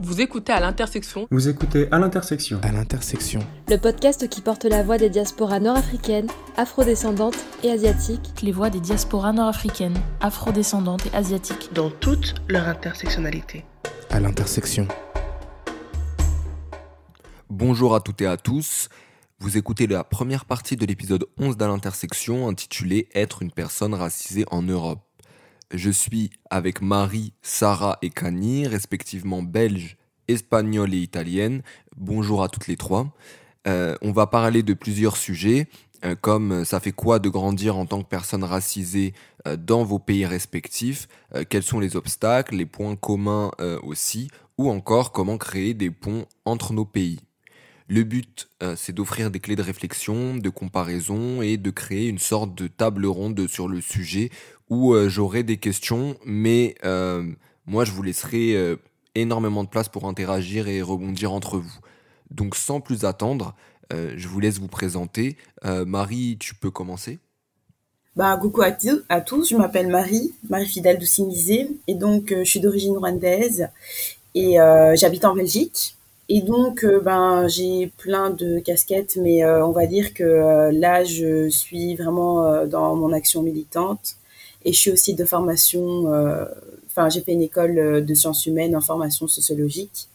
Vous écoutez à l'intersection. Vous écoutez à l'intersection. À l'intersection. Le podcast qui porte la voix des diasporas nord-africaines, afrodescendantes et asiatiques. Les voix des diasporas nord-africaines, afrodescendantes et asiatiques. Dans toute leur intersectionnalité. À l'intersection. Bonjour à toutes et à tous. Vous écoutez la première partie de l'épisode 11 d'À l'intersection intitulé Être une personne racisée en Europe. Je suis avec Marie, Sarah et Kani, respectivement belge, espagnole et italienne. Bonjour à toutes les trois. Euh, on va parler de plusieurs sujets, euh, comme euh, ça fait quoi de grandir en tant que personne racisée dans vos pays respectifs, quels sont les obstacles, les points communs aussi, ou encore comment créer des ponts entre nos pays? Le but, c'est d'offrir des clés de réflexion, de comparaison et de créer une sorte de table ronde sur le sujet où euh, j'aurai des questions, mais euh, moi je vous laisserai euh, énormément de place pour interagir et rebondir entre vous. Donc sans plus attendre, je vous laisse vous présenter. Marie, tu peux commencer bah, coucou à, tous, je m'appelle Marie, Marie Fidèle Doucinizé, et donc je suis d'origine rwandaise et j'habite en Belgique. Et donc, ben, j'ai plein de casquettes, mais on va dire que là, je suis vraiment dans mon action militante. Et je suis aussi de formation, euh, enfin, j'ai fait une école euh, de sciences humaines en formation sociologique.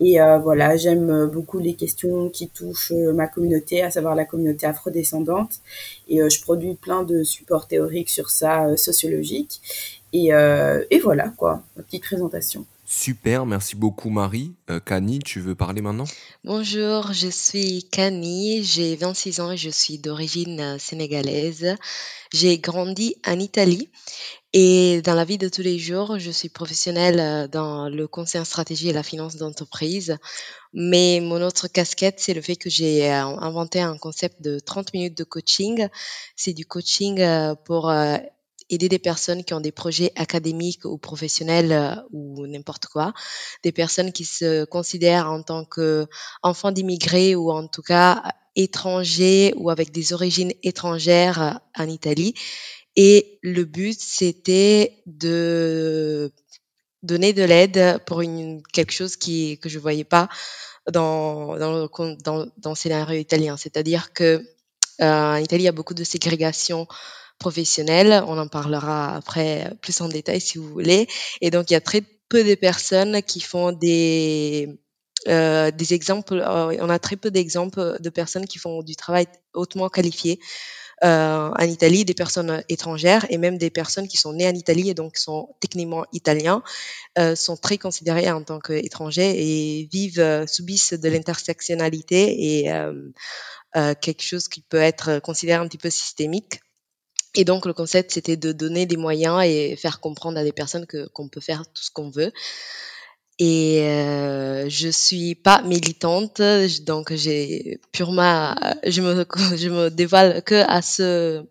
Et euh, voilà, j'aime beaucoup les questions qui touchent ma communauté, à savoir la communauté afrodescendante. Et je produis plein de supports théoriques sur ça, sociologiques. Et, et, voilà, quoi, ma petite présentation. Super, merci beaucoup Marie. Kani, tu veux parler maintenant? Bonjour, je suis Kani, j'ai 26 ans et je suis d'origine sénégalaise. J'ai grandi en Italie et dans la vie de tous les jours, je suis professionnelle euh, dans le conseil en stratégie et la finance d'entreprise. Mais mon autre casquette, c'est le fait que j'ai euh, inventé un concept de 30 minutes de coaching. C'est du coaching euh, pour aider des personnes qui ont des projets académiques ou professionnels ou n'importe quoi, des personnes qui se considèrent en tant qu'enfants d'immigrés ou en tout cas étrangers ou avec des origines étrangères euh, en Italie. Et le but, c'était de donner de l'aide pour une, quelque chose qui, que je voyais pas dans, dans, dans, dans le scénario italien. C'est-à-dire que euh, en Italie, il y a beaucoup de ségrégation professionnelle. On en parlera après plus en détail si vous voulez. Et donc, il y a très peu de personnes qui font des euh, des exemples, euh, on a très peu d'exemples de personnes qui font du travail hautement qualifié euh, en Italie, des personnes étrangères et même des personnes qui sont nées en Italie et donc sont techniquement italiens, sont très considérées en tant qu'étrangers et vivent, subissent de l'intersectionnalité et quelque chose qui peut être considéré un petit peu systémique. Et donc le concept, c'était de donner des moyens et faire comprendre à des personnes que qu'on peut faire tout ce qu'on veut. Et euh, je suis pas militante, donc j'ai purement, je me, je me dévoile que à ce,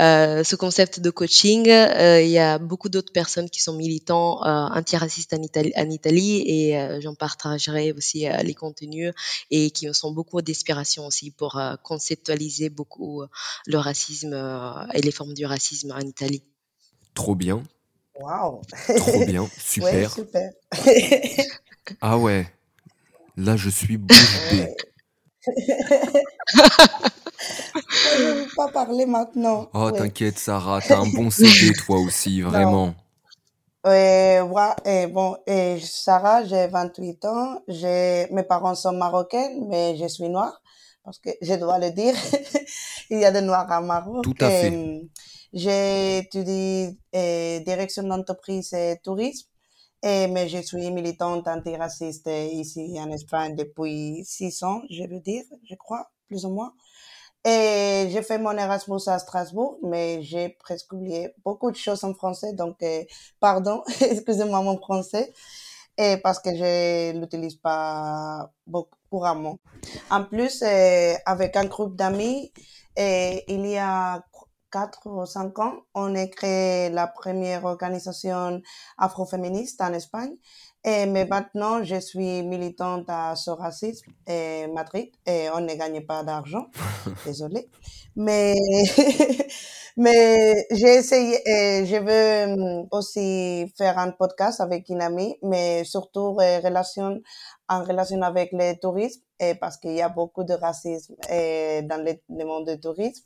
euh, ce concept de coaching. Euh, il y a beaucoup d'autres personnes qui sont militants euh, antiracistes en Italie, en Italie et euh, j'en partagerai aussi euh, les contenus et qui me sont beaucoup d'inspiration aussi pour conceptualiser beaucoup le racisme et les formes du racisme en Italie. Trop bien. Waouh Trop bien, super. Ouais, super. ah ouais, là je suis bouche ne veux pas parler maintenant. Oh, t'inquiète, Sarah, t'as un bon CV, toi aussi, vraiment. Ouais, ouais, bon, et Sarah, j'ai 28 ans. J'ai, mes parents sont marocains, mais je suis noire. Parce que je dois le dire. Il y a des noirs à Maroc. Tout à fait. J'ai étudié eh, direction d'entreprise et tourisme, et, mais je suis militante antiraciste ici en Espagne depuis six ans, je veux dire, je crois, plus ou moins. Et j'ai fait mon Erasmus à Strasbourg, mais j'ai presque oublié beaucoup de choses en français, donc eh, pardon, excusez-moi mon français, et parce que je l'utilise pas beaucoup couramment. En plus, eh, avec un groupe d'amis, il y a 4 ou 5 ans, on a créé la première organisation afroféministe en Espagne. Et, mais maintenant, je suis militante à ce racisme et Madrid et on ne gagne pas d'argent. Désolée. Mais, Mais j'ai essayé, et je veux hum, aussi faire un podcast avec une amie, mais surtout en relation, en relation avec le tourisme, et parce qu'il y a beaucoup de racisme dans le, le monde du tourisme.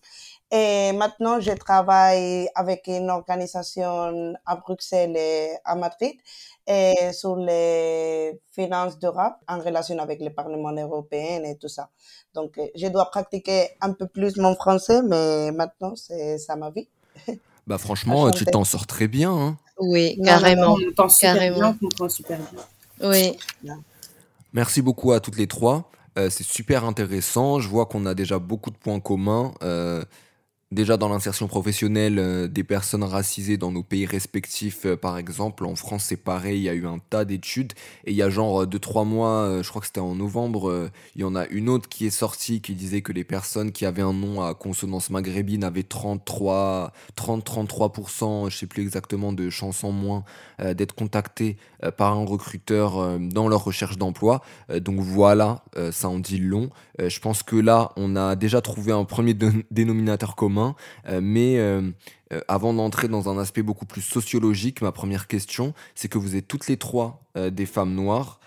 Et maintenant, je travaille avec une organisation à Bruxelles et à Madrid et sur les finances d'Europe en relation avec le Parlement européen et tout ça. Donc, euh, je dois pratiquer un peu plus mon français, mais maintenant, c'est ça ma vie. Bah franchement, tu t'en sors très bien. Hein. Oui, carrément. on comprend super carrément. bien, on comprend super bien. Oui. Merci beaucoup à toutes les trois. Euh, c'est super intéressant. Je vois qu'on a déjà beaucoup de points communs. Euh, Déjà dans l'insertion professionnelle euh, des personnes racisées dans nos pays respectifs, euh, par exemple, en France c'est pareil, il y a eu un tas d'études et il y a genre 2-3 mois, je crois que c'était en novembre, il y en a une autre qui est sortie qui disait que les personnes qui avaient un nom à consonance maghrébine avaient 33, 30-33%, je sais plus exactement, de chances en moins d'être contactées par un recruteur dans leur recherche d'emploi. donc voilà, ça en dit long. je pense que là, on a déjà trouvé un premier dénominateur commun euh, mais euh, euh, avant d'entrer dans un aspect beaucoup plus sociologique, ma première question, c'est que vous êtes toutes les trois des femmes noires.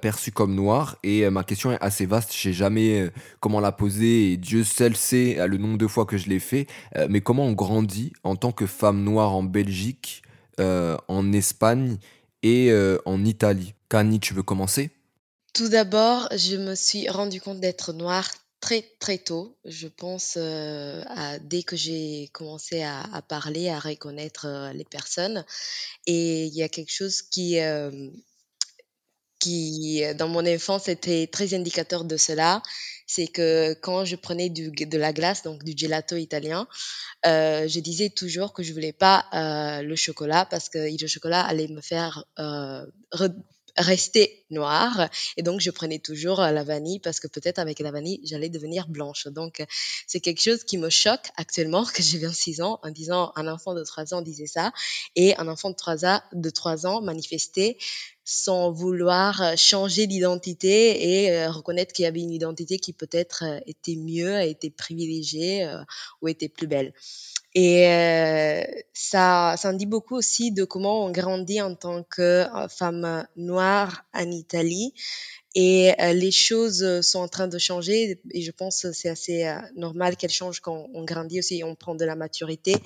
perçues comme noires et ma question est assez vaste, je sais jamais comment la poser et Dieu seul sait le nombre de fois que je l'ai fait, mais comment on grandit en tant que femme noire en Belgique, en Espagne et en Italie? Kani, tu veux commencer? Tout d'abord, je me suis rendu compte d'être noire très très tôt, je pense, euh, à, dès que j'ai commencé à, parler, à reconnaître euh, les personnes. Et il y a quelque chose qui, euh, qui, dans mon enfance, était très indicateur de cela. C'est que quand je prenais de la glace, donc du gelato italien, je disais toujours que je voulais pas le chocolat parce que le chocolat allait me faire rester noire. Et donc, je prenais toujours euh, la vanille parce que peut-être avec la vanille, j'allais devenir blanche. Donc, euh, c'est quelque chose qui me choque actuellement, que j'ai 26 ans, en disant un enfant de 3 ans disait ça et un enfant de 3 ans, de 3 ans manifestait sans vouloir euh, changer d'identité et reconnaître qu'il y avait une identité qui peut-être était mieux, était privilégiée ou était plus belle. Et euh, ça, ça en dit beaucoup aussi de comment on grandit en tant que euh, femme noire en Italie. Et euh, les choses sont en train de changer et je pense que c'est assez normal qu'elles changent quand on grandit aussi, on prend de la maturité.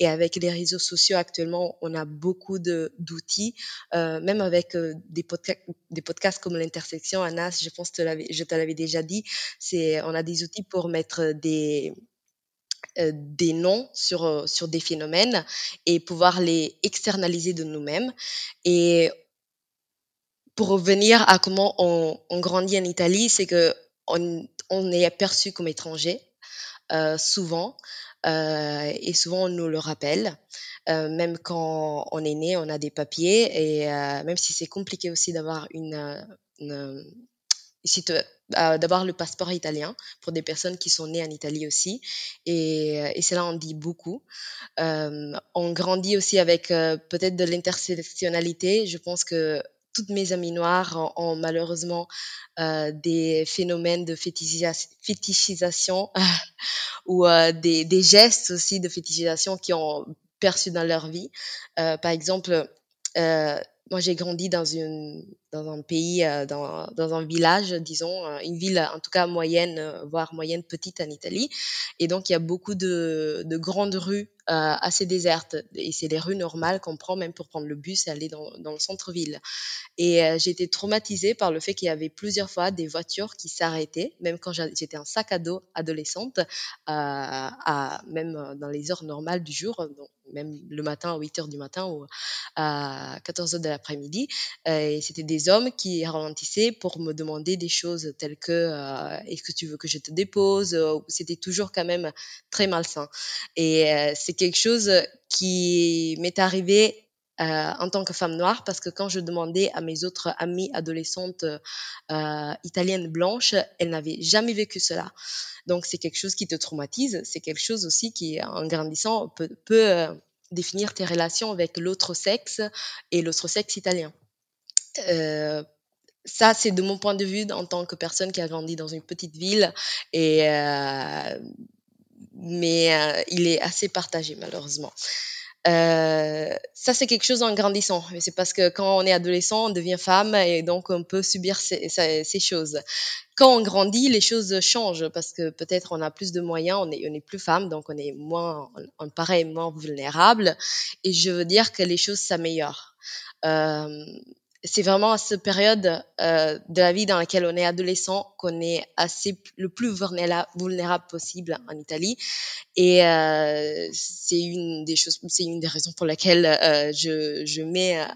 Et avec les réseaux sociaux actuellement, on a beaucoup d'outils, même avec des, podcasts, des podcasts comme l'intersection. Anas, je pense que je te l'avais déjà dit, c'est on a des outils pour mettre des euh, des noms sur, euh, sur des phénomènes et pouvoir les externaliser de nous-mêmes. Et pour revenir à comment on, grandit en Italie, c'est que on, est perçu comme étranger euh, souvent et souvent on nous le rappelle. même quand on est né, on a des papiers et même si c'est compliqué aussi d'avoir une, d'avoir le passeport italien pour des personnes qui sont nées en Italie aussi. Et, cela en dit beaucoup. Euh, on grandit aussi avec euh, peut-être de l'intersectionnalité. Je pense que toutes mes amies noires ont, malheureusement euh, des phénomènes de fétichisation ou des, des, gestes aussi de fétichisation qui ont perçu dans leur vie. par exemple, moi, j'ai grandi dans, une, dans un pays, euh, dans, dans, un village, disons, euh, une ville en tout cas moyenne, euh, voire moyenne petite en Italie. Et donc, il y a beaucoup de, de grandes rues assez désertes. Et c'est des rues normales qu'on prend même pour prendre le bus et aller dans, dans le centre-ville. Et j'ai été traumatisée par le fait qu'il y avait plusieurs fois des voitures qui s'arrêtaient, même quand j'étais un sac à dos adolescente, à, même dans les heures normales du jour. Donc, même le matin à 8 heures du matin ou à 14 heures de l'après-midi. Euh, et c'était des hommes qui ralentissaient pour me demander des choses telles que euh, est-ce que tu veux que je te dépose euh, C'était toujours quand même très malsain. Et c'est quelque chose qui m'est arrivé en tant que femme noire parce que quand je demandais à mes autres amies adolescentes italiennes blanches, elles n'avaient jamais vécu cela. Donc c'est quelque chose qui te traumatise, c'est quelque chose aussi qui, en grandissant, peut, euh, définir tes relations avec l'autre sexe et l'autre sexe italien. Euh, ça, c'est de mon point de vue en tant que personne qui a grandi dans une petite ville euh, mais il est assez partagé malheureusement. Euh, ça, c'est quelque chose en grandissant. C'est parce que quand on est adolescent, on devient femme et donc on peut subir ces, choses. Quand on grandit, les choses changent parce que peut-être on a plus de moyens, on est, plus femme, donc on est moins, on paraît moins vulnérable. Et je veux dire que les choses s'améliorent. Euh, c'est vraiment à cette période euh, de la vie dans laquelle on est adolescent qu'on est assez le plus vulnérable possible en Italie. Et euh, c'est une des choses c'est une des raisons pour laquelle euh, je, je mets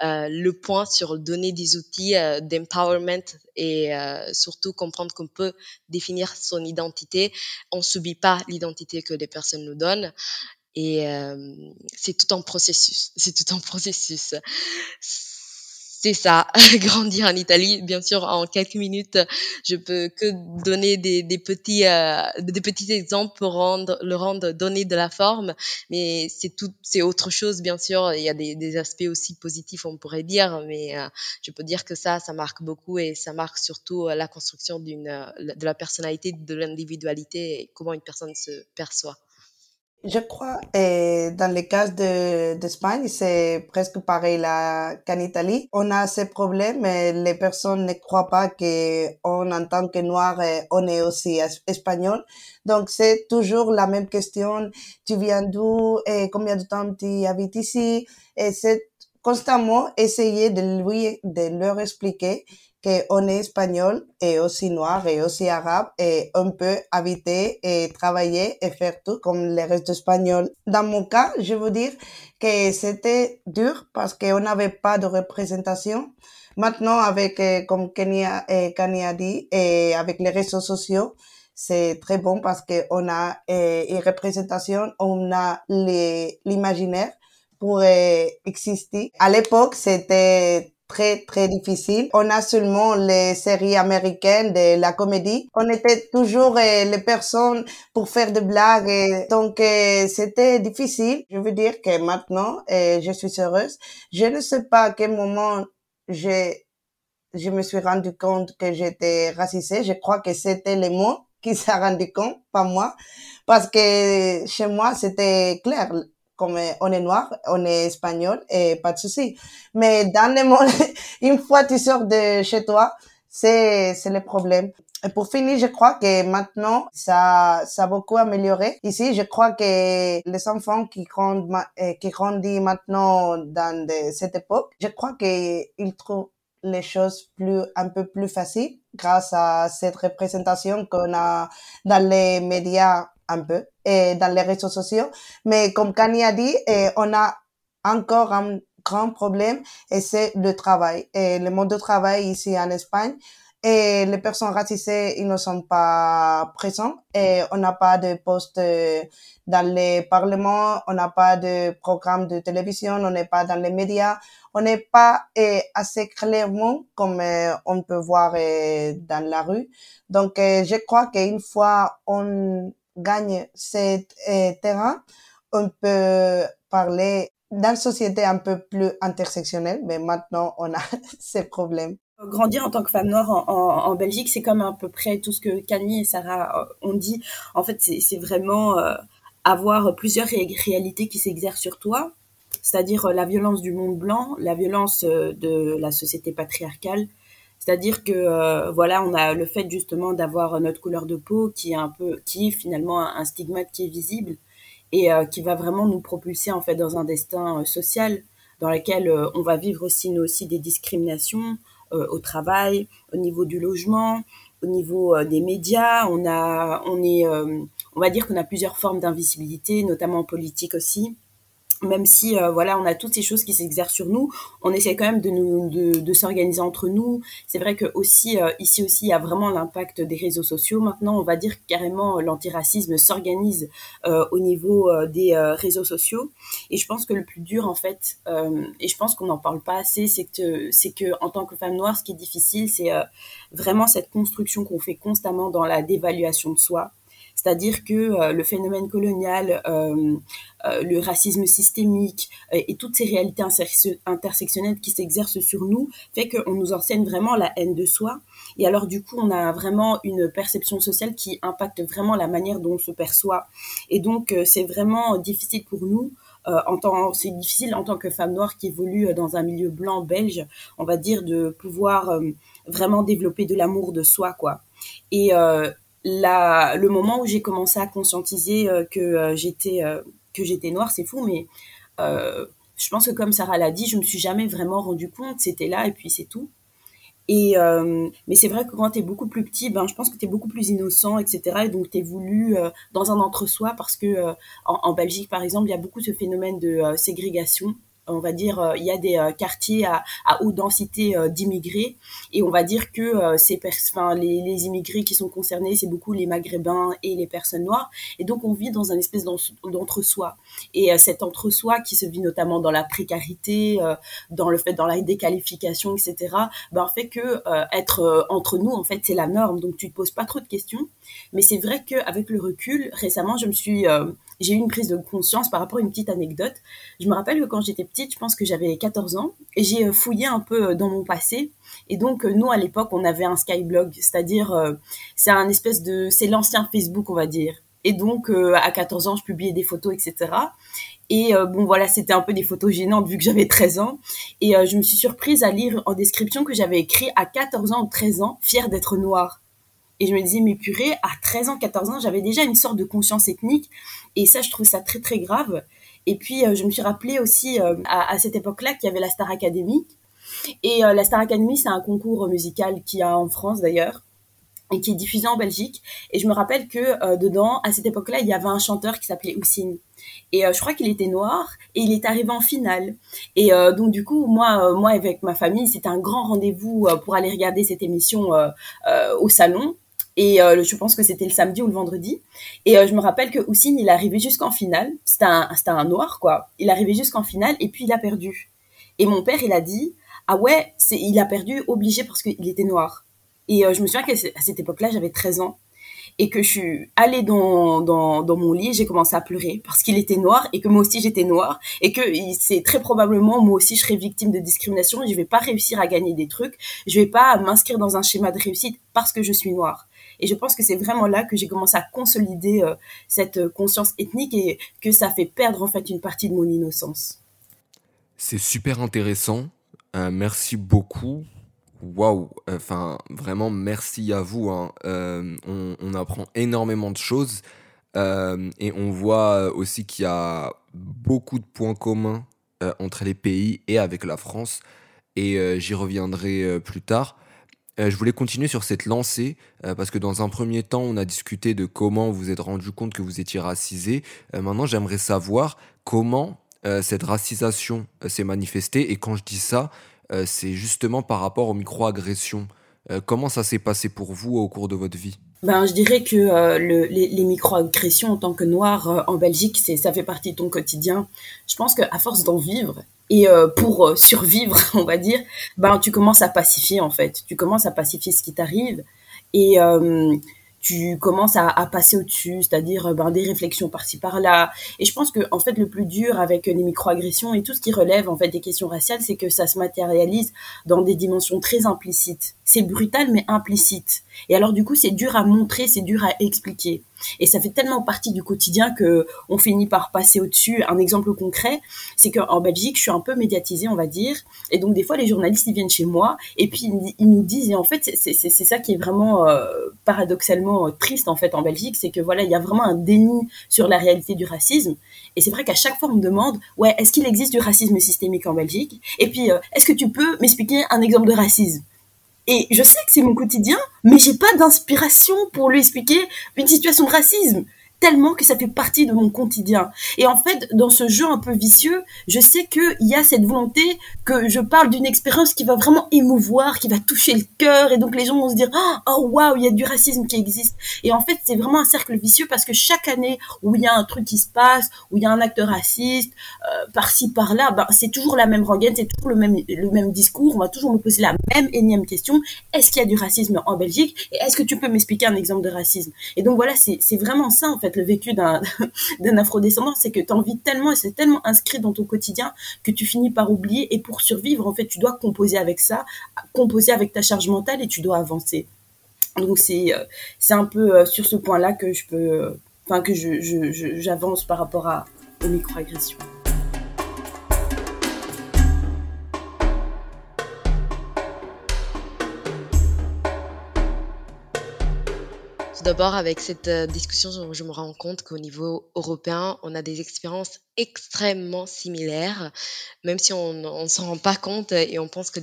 le point sur donner des outils d'empowerment et surtout comprendre qu'on peut définir son identité. On subit pas l'identité que les personnes nous donnent et c'est tout un processus c'est tout un processus c'est ça, grandir en Italie. Bien sûr, en quelques minutes, je peux que donner des, des petits, euh, des petits exemples pour rendre, le rendre, donner de la forme. Mais c'est tout, c'est autre chose, bien sûr. Il y a des, des aspects aussi positifs, on pourrait dire. Mais euh, je peux dire que ça, ça marque beaucoup et ça marque surtout euh, la construction d'une, de la personnalité, de l'individualité et comment une personne se perçoit. Je crois, et dans le cas de, d'Espagne, c'est presque pareil là qu'en Italie. On a ces problèmes, mais les personnes ne croient pas que on, en tant que noir, on est aussi espagnol. Donc, c'est toujours la même question. Tu viens d'où? Et combien de temps tu habites ici? Et c'est constamment essayer de lui, de leur expliquer qu'on est espagnol et aussi noir et aussi arabe et on peut habiter et travailler et faire tout comme les restes espagnols. Dans mon cas, je veux dire que c'était dur parce qu'on n'avait pas de représentation. Maintenant, avec, euh, comme Kenya, et Kanye a dit, et avec les réseaux sociaux, c'est très bon parce qu'on a euh, une représentation, on a l'imaginaire pour euh, exister. À l'époque, c'était très très difficile. On a seulement les séries américaines de la comédie. On était toujours euh, les personnes pour faire des blagues. donc euh, c'était difficile. Je veux dire que maintenant euh, je suis heureuse. Je ne sais pas à quel moment j'ai je me suis rendu compte que j'étais racisée. Je crois que c'était les mots qui s'est rendu compte, pas moi, parce que chez moi c'était clair comme on est noir, on est espagnol et pas de souci. Mais dans le monde, une fois tu sors de chez toi, c'est c'est le problème. Et pour finir, je crois que maintenant ça ça a beaucoup amélioré. Ici, je crois que les enfants qui grandissent eh, qui grandissent maintenant dans cette époque, je crois qu'ils trouvent les choses plus un peu plus faciles grâce à cette représentation qu'on a dans les médias un peu et dans les réseaux sociaux. Mais comme Kanye a dit, et on a encore un grand problème et c'est le travail. Et le monde du travail ici en Espagne, et les personnes racisées, ils ne sont pas présents et on n'a pas de poste dans les parlements, on n'a pas de programme de télévision, on n'est pas dans les médias, on n'est pas assez clairement comme on peut voir dans la rue. Donc, je crois qu'une fois on gagne ce euh, terrain, on peut parler d'une société un peu plus intersectionnelle, mais maintenant on a ces problèmes. Grandir en tant que femme noire en, Belgique, c'est comme à peu près tout ce que Camille et Sarah euh, ont dit. En fait, c'est vraiment euh, avoir plusieurs réalités qui s'exercent sur toi, c'est-à-dire la violence du monde blanc, la violence de la société patriarcale, c'est-à-dire que euh, voilà, on a le fait justement d'avoir notre couleur de peau qui est un peu, qui finalement un, stigmate qui est visible et euh, qui va vraiment nous propulser en fait dans un destin euh, social dans lequel on va vivre aussi nous des discriminations au travail, au niveau du logement, au niveau des médias. On a, on est, on va dire qu'on a plusieurs formes d'invisibilité, notamment politique aussi même si euh, voilà on a toutes ces choses qui s'exercent sur nous on essaie quand même de nous de, de s'organiser entre nous. C'est vrai que aussi euh, ici aussi il y a vraiment l'impact des réseaux sociaux. Maintenant on va dire carrément euh, l'antiracisme s'organise au niveau des réseaux sociaux. Et je pense que le plus dur en fait et je pense qu'on n'en parle pas assez c'est que c'est que en tant que femme noire ce qui est difficile c'est vraiment cette construction qu'on fait constamment dans la dévaluation de soi C'est-à-dire que le phénomène colonial, le racisme systémique et toutes ces réalités intersectionnelles qui s'exercent sur nous fait qu'on nous enseigne vraiment la haine de soi. Et alors du coup, on a vraiment une perception sociale qui impacte vraiment la manière dont on se perçoit. Et donc, c'est vraiment difficile pour nous euh, c'est difficile en tant que femme noire qui évolue euh, dans un milieu blanc belge, on va dire, de pouvoir euh, vraiment développer de l'amour de soi, quoi. Et la, le moment où j'ai commencé à conscientiser que j'étais que j'étais noire, c'est fou, mais je pense que comme Sarah l'a dit, je me suis jamais vraiment rendu compte. C'était là et puis c'est tout. Et euh, mais c'est vrai que quand tu es beaucoup plus petit, ben je pense que tu es beaucoup plus innocent, etc. Et donc tu es voulu euh, dans un entre-soi parce que euh, en, en, Belgique, par exemple, il y a beaucoup ce phénomène de ségrégation on va dire, euh, il y a des euh, quartiers à, haute densité euh, d'immigrés et on va dire que ces les, immigrés qui sont concernés, c'est beaucoup les Maghrébins et les personnes noires. Et donc, on vit dans un espèce d'entre-soi. Et cet entre-soi qui se vit notamment dans la précarité, dans le fait, dans la déqualification, etc., ben, fait que être entre nous, en fait, c'est la norme. Donc, tu te poses pas trop de questions. Mais c'est vrai qu'avec le recul, récemment, je me suis j'ai eu une prise de conscience par rapport à une petite anecdote. Je me rappelle que quand j'étais petite, je pense que j'avais 14 ans, et j'ai euh, fouillé un peu euh, dans mon passé. Et donc, euh, nous, à l'époque, on avait un Skyblog, c'est-à-dire, c'est un espèce de, c'est l'ancien Facebook, on va dire. Et donc, à 14 ans, je publiais des photos, etc. Et bon, voilà, c'était un peu des photos gênantes vu que j'avais 13 ans. Et je me suis surprise à lire en description que j'avais écrit à 14 ans ou 13 ans, fière d'être noire. Et je me disais, mais purée, à 13 ans, 14 ans, j'avais déjà une sorte de conscience ethnique. Et ça, je trouve ça très, très grave. Et puis, euh, je me suis rappelé aussi euh, à, cette époque-là qu'il y avait la Star Academy. Et euh, la Star Academy, c'est un concours musical qu'il y a en France d'ailleurs et qui est diffusé en Belgique. Et je me rappelle que dedans, à cette époque-là, il y avait un chanteur qui s'appelait Houssine. Et je crois qu'il était noir et il est arrivé en finale. Et donc du coup, moi, moi avec ma famille, c'était un grand rendez-vous pour aller regarder cette émission au salon. Et euh, je pense que c'était le samedi ou le vendredi. Et euh, je me rappelle que Houssine, il est arrivé jusqu'en finale. C'était un, un noir, quoi. Il est arrivé jusqu'en finale et puis il a perdu. Et mon père, il a dit, ah ouais, il a perdu obligé parce qu'il était noir. Et euh, je me souviens qu'à cette époque-là, j'avais 13 ans. Et que je suis allée dans, dans, mon lit, j'ai commencé à pleurer parce qu'il était noir et que moi aussi j'étais noire et que c'est très probablement moi aussi je serais victime de discrimination et je vais pas réussir à gagner des trucs, je vais pas m'inscrire dans un schéma de réussite parce que je suis noire. Et je pense que c'est vraiment là que j'ai commencé à consolider euh, cette euh, conscience ethnique et que ça fait perdre en fait une partie de mon innocence. C'est super intéressant. Euh, merci beaucoup. Waouh, enfin vraiment merci à vous. Hein. on, apprend énormément de choses et on voit aussi qu'il y a beaucoup de points communs entre les pays et avec la France. Et j'y reviendrai plus tard. Euh, je voulais continuer sur cette lancée euh, parce que dans un premier temps, on a discuté de comment vous êtes rendu compte que vous étiez racisé. Euh, maintenant, j'aimerais savoir comment cette racisation s'est manifestée. Et quand je dis ça, c'est justement par rapport aux microagressions. comment ça s'est passé pour vous au cours de votre vie? Ben, je dirais que les, les microagressions en tant que noir en Belgique, c'est ça fait partie de ton quotidien. Je pense qu'à force d'en vivre, et euh, pour euh, survivre, on va dire, ben tu commences à pacifier en fait. Tu commences à pacifier ce qui t'arrive et euh, tu commences à, passer au-dessus, c'est-à-dire ben, des réflexions par-ci par-là. Et je pense que en fait le plus dur avec les microagressions et tout ce qui relève en fait des questions raciales, c'est que ça se matérialise dans des dimensions très implicites. C'est brutal mais implicite. Et alors du coup c'est dur à montrer, c'est dur à expliquer. Et ça fait tellement partie du quotidien que on finit par passer au-dessus. Un exemple concret, c'est qu'en Belgique, je suis un peu médiatisée, on va dire. Et donc, des fois, les journalistes, ils viennent chez moi et puis ils nous disent, et en fait, c'est ça qui est vraiment euh, paradoxalement euh, triste, en fait, en Belgique, c'est que voilà, il y a vraiment un déni sur la réalité du racisme. Et c'est vrai qu'à chaque fois, on me demande, ouais, est-ce qu'il existe du racisme systémique en Belgique? Et puis, euh, est-ce que tu peux m'expliquer un exemple de racisme? Et je sais que c'est mon quotidien, mais j'ai pas d'inspiration pour lui expliquer une situation de racisme. Tellement que ça fait partie de mon quotidien. Et en fait, dans ce jeu un peu vicieux, je sais qu'il y a cette volonté que je parle d'une expérience qui va vraiment émouvoir, qui va toucher le cœur, et donc les gens vont se dire oh waouh, il y a du racisme qui existe. Et en fait, c'est vraiment un cercle vicieux parce que chaque année où il y a un truc qui se passe, où il y a un acte raciste, euh, par-ci par-là, ben, c'est toujours la même rengaine, c'est toujours le même le même discours. On va toujours me poser la même énième question est-ce qu'il y a du racisme en Belgique? Et est-ce que tu peux m'expliquer un exemple de racisme? Et donc voilà, c'est vraiment ça en fait le vécu d'un afrodescendant, c'est que tu envie tellement et c'est tellement inscrit dans ton quotidien que tu finis par oublier. Et pour survivre, en fait, tu dois composer avec ça, composer avec ta charge mentale et tu dois avancer. Donc c'est euh, c'est un peu euh, sur ce point-là que je peux, euh, enfin que je j'avance par rapport à aux microagressions. D'abord, avec cette euh, discussion, je me rends compte qu'au niveau européen, on a des expériences extrêmement similaires, même si on ne s'en rend pas compte et on pense que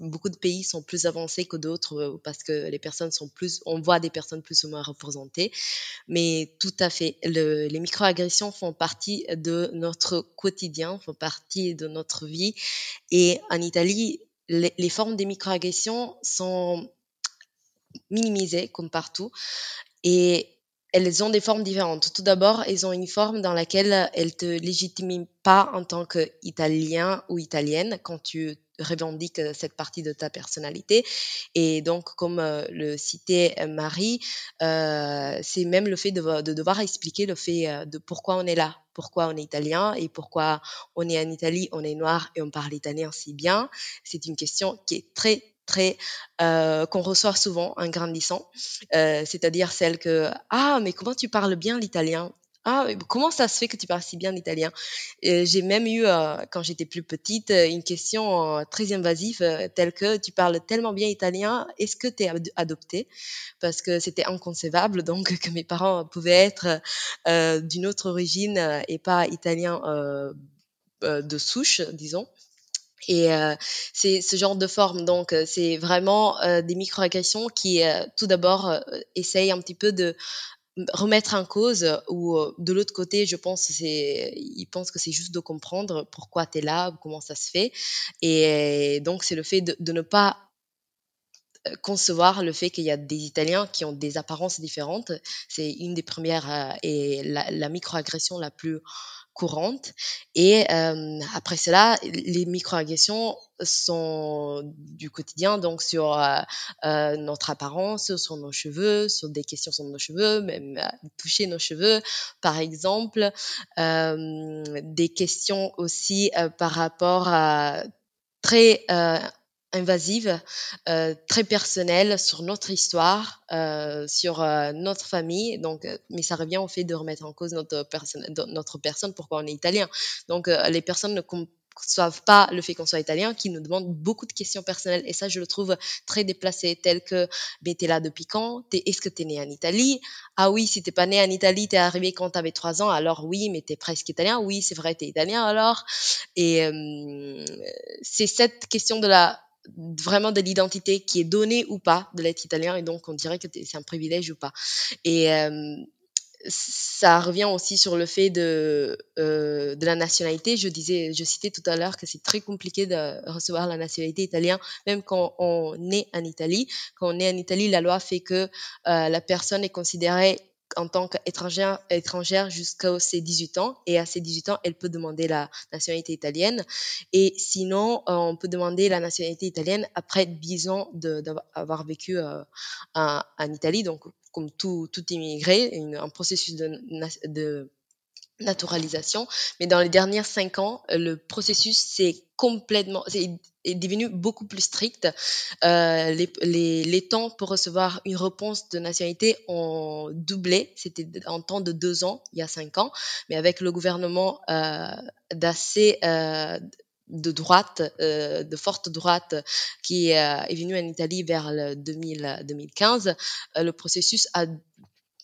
beaucoup de pays sont plus avancés que d'autres euh, parce que les personnes sont plus, on voit des personnes plus ou moins représentées. Mais tout à fait, les microagressions font partie de notre quotidien, font partie de notre vie. Et en Italie, les formes des microagressions sont minimisées comme partout. Et elles ont des formes différentes. Tout d'abord, elles ont une forme dans laquelle elles te légitiment pas en tant qu'Italien ou Italienne quand tu revendiques cette partie de ta personnalité. Et donc, comme euh, le citait Marie, euh, c'est même le fait de, de, devoir expliquer le fait euh, de pourquoi on est là, pourquoi on est italien et pourquoi on est en Italie, on est noir et on parle italien si bien. C'est une question qui est très euh, qu'on reçoit souvent en grandissant, euh, c'est-à-dire celle que ah mais comment tu parles bien l'italien? Ah, comment ça se fait que tu parles si bien l'italien? J'ai même eu, euh, quand j'étais plus petite, une question très invasive, telle que tu parles tellement bien italien, est-ce que tu es adopté? Parce que c'était inconcevable, donc que mes parents pouvaient être d'une autre origine et pas italien de souche, disons. Et c'est ce genre de forme. Donc, c'est vraiment des microagressions qui, tout d'abord, essayent un petit peu de remettre en cause ou de l'autre côté je pense c'est ils pensent que c'est juste de comprendre pourquoi tu es là comment ça se fait et donc c'est le fait de, ne pas concevoir le fait qu'il y a des Italiens qui ont des apparences différentes c'est une des premières et la microagression la plus courante. Et euh, après cela, les microagressions sont du quotidien, donc sur euh, euh, notre apparence, sur nos cheveux, sur des questions sur nos cheveux, même toucher nos cheveux, par exemple, des questions aussi par rapport à très invasive, euh, très personnelle sur notre histoire, euh, sur euh, notre famille. Donc, mais ça revient au fait de remettre en cause notre personne, notre personne, pourquoi on est italien. Donc, les personnes ne conçoivent pas le fait qu'on soit italien, qui nous demandent beaucoup de questions personnelles. Et ça, je le trouve très déplacé, tel que, mais t'es là depuis quand? Est-ce que t'es né en Italie? Ah oui, si t'es pas né en Italie, t'es arrivé quand t'avais trois ans, alors oui, mais t'es presque italien. Oui, c'est vrai, t'es italien alors. Et c'est cette question de la vraiment de l'identité qui est donnée ou pas de l'être italien et donc on dirait que c'est un privilège ou pas. Et euh, ça revient aussi sur le fait de, euh, de la nationalité. Je disais, je citais tout à l'heure que c'est très compliqué de recevoir la nationalité italienne, même quand on est en Italie. Quand on est en Italie, la loi fait que euh, la personne est considérée en tant qu'étrangère étrangère jusqu'à ses 18 ans. Et à ses 18 ans, elle peut demander la nationalité italienne. Et sinon, euh, on peut demander la nationalité italienne après 10 ans d'avoir vécu euh, en, Italie. Donc, comme tout, tout immigré, un processus de, de naturalisation. Mais dans les dernières cinq ans, le processus s'est complètement, est, devenu beaucoup plus strict. Euh, les, les, les, temps pour recevoir une réponse de nationalité ont doublé. C'était en temps de deux ans, il y a cinq ans. Mais avec le gouvernement euh, d'assez euh, de droite, euh, de forte droite, qui euh, est venu en Italie vers le 2000, 2015, euh, le processus a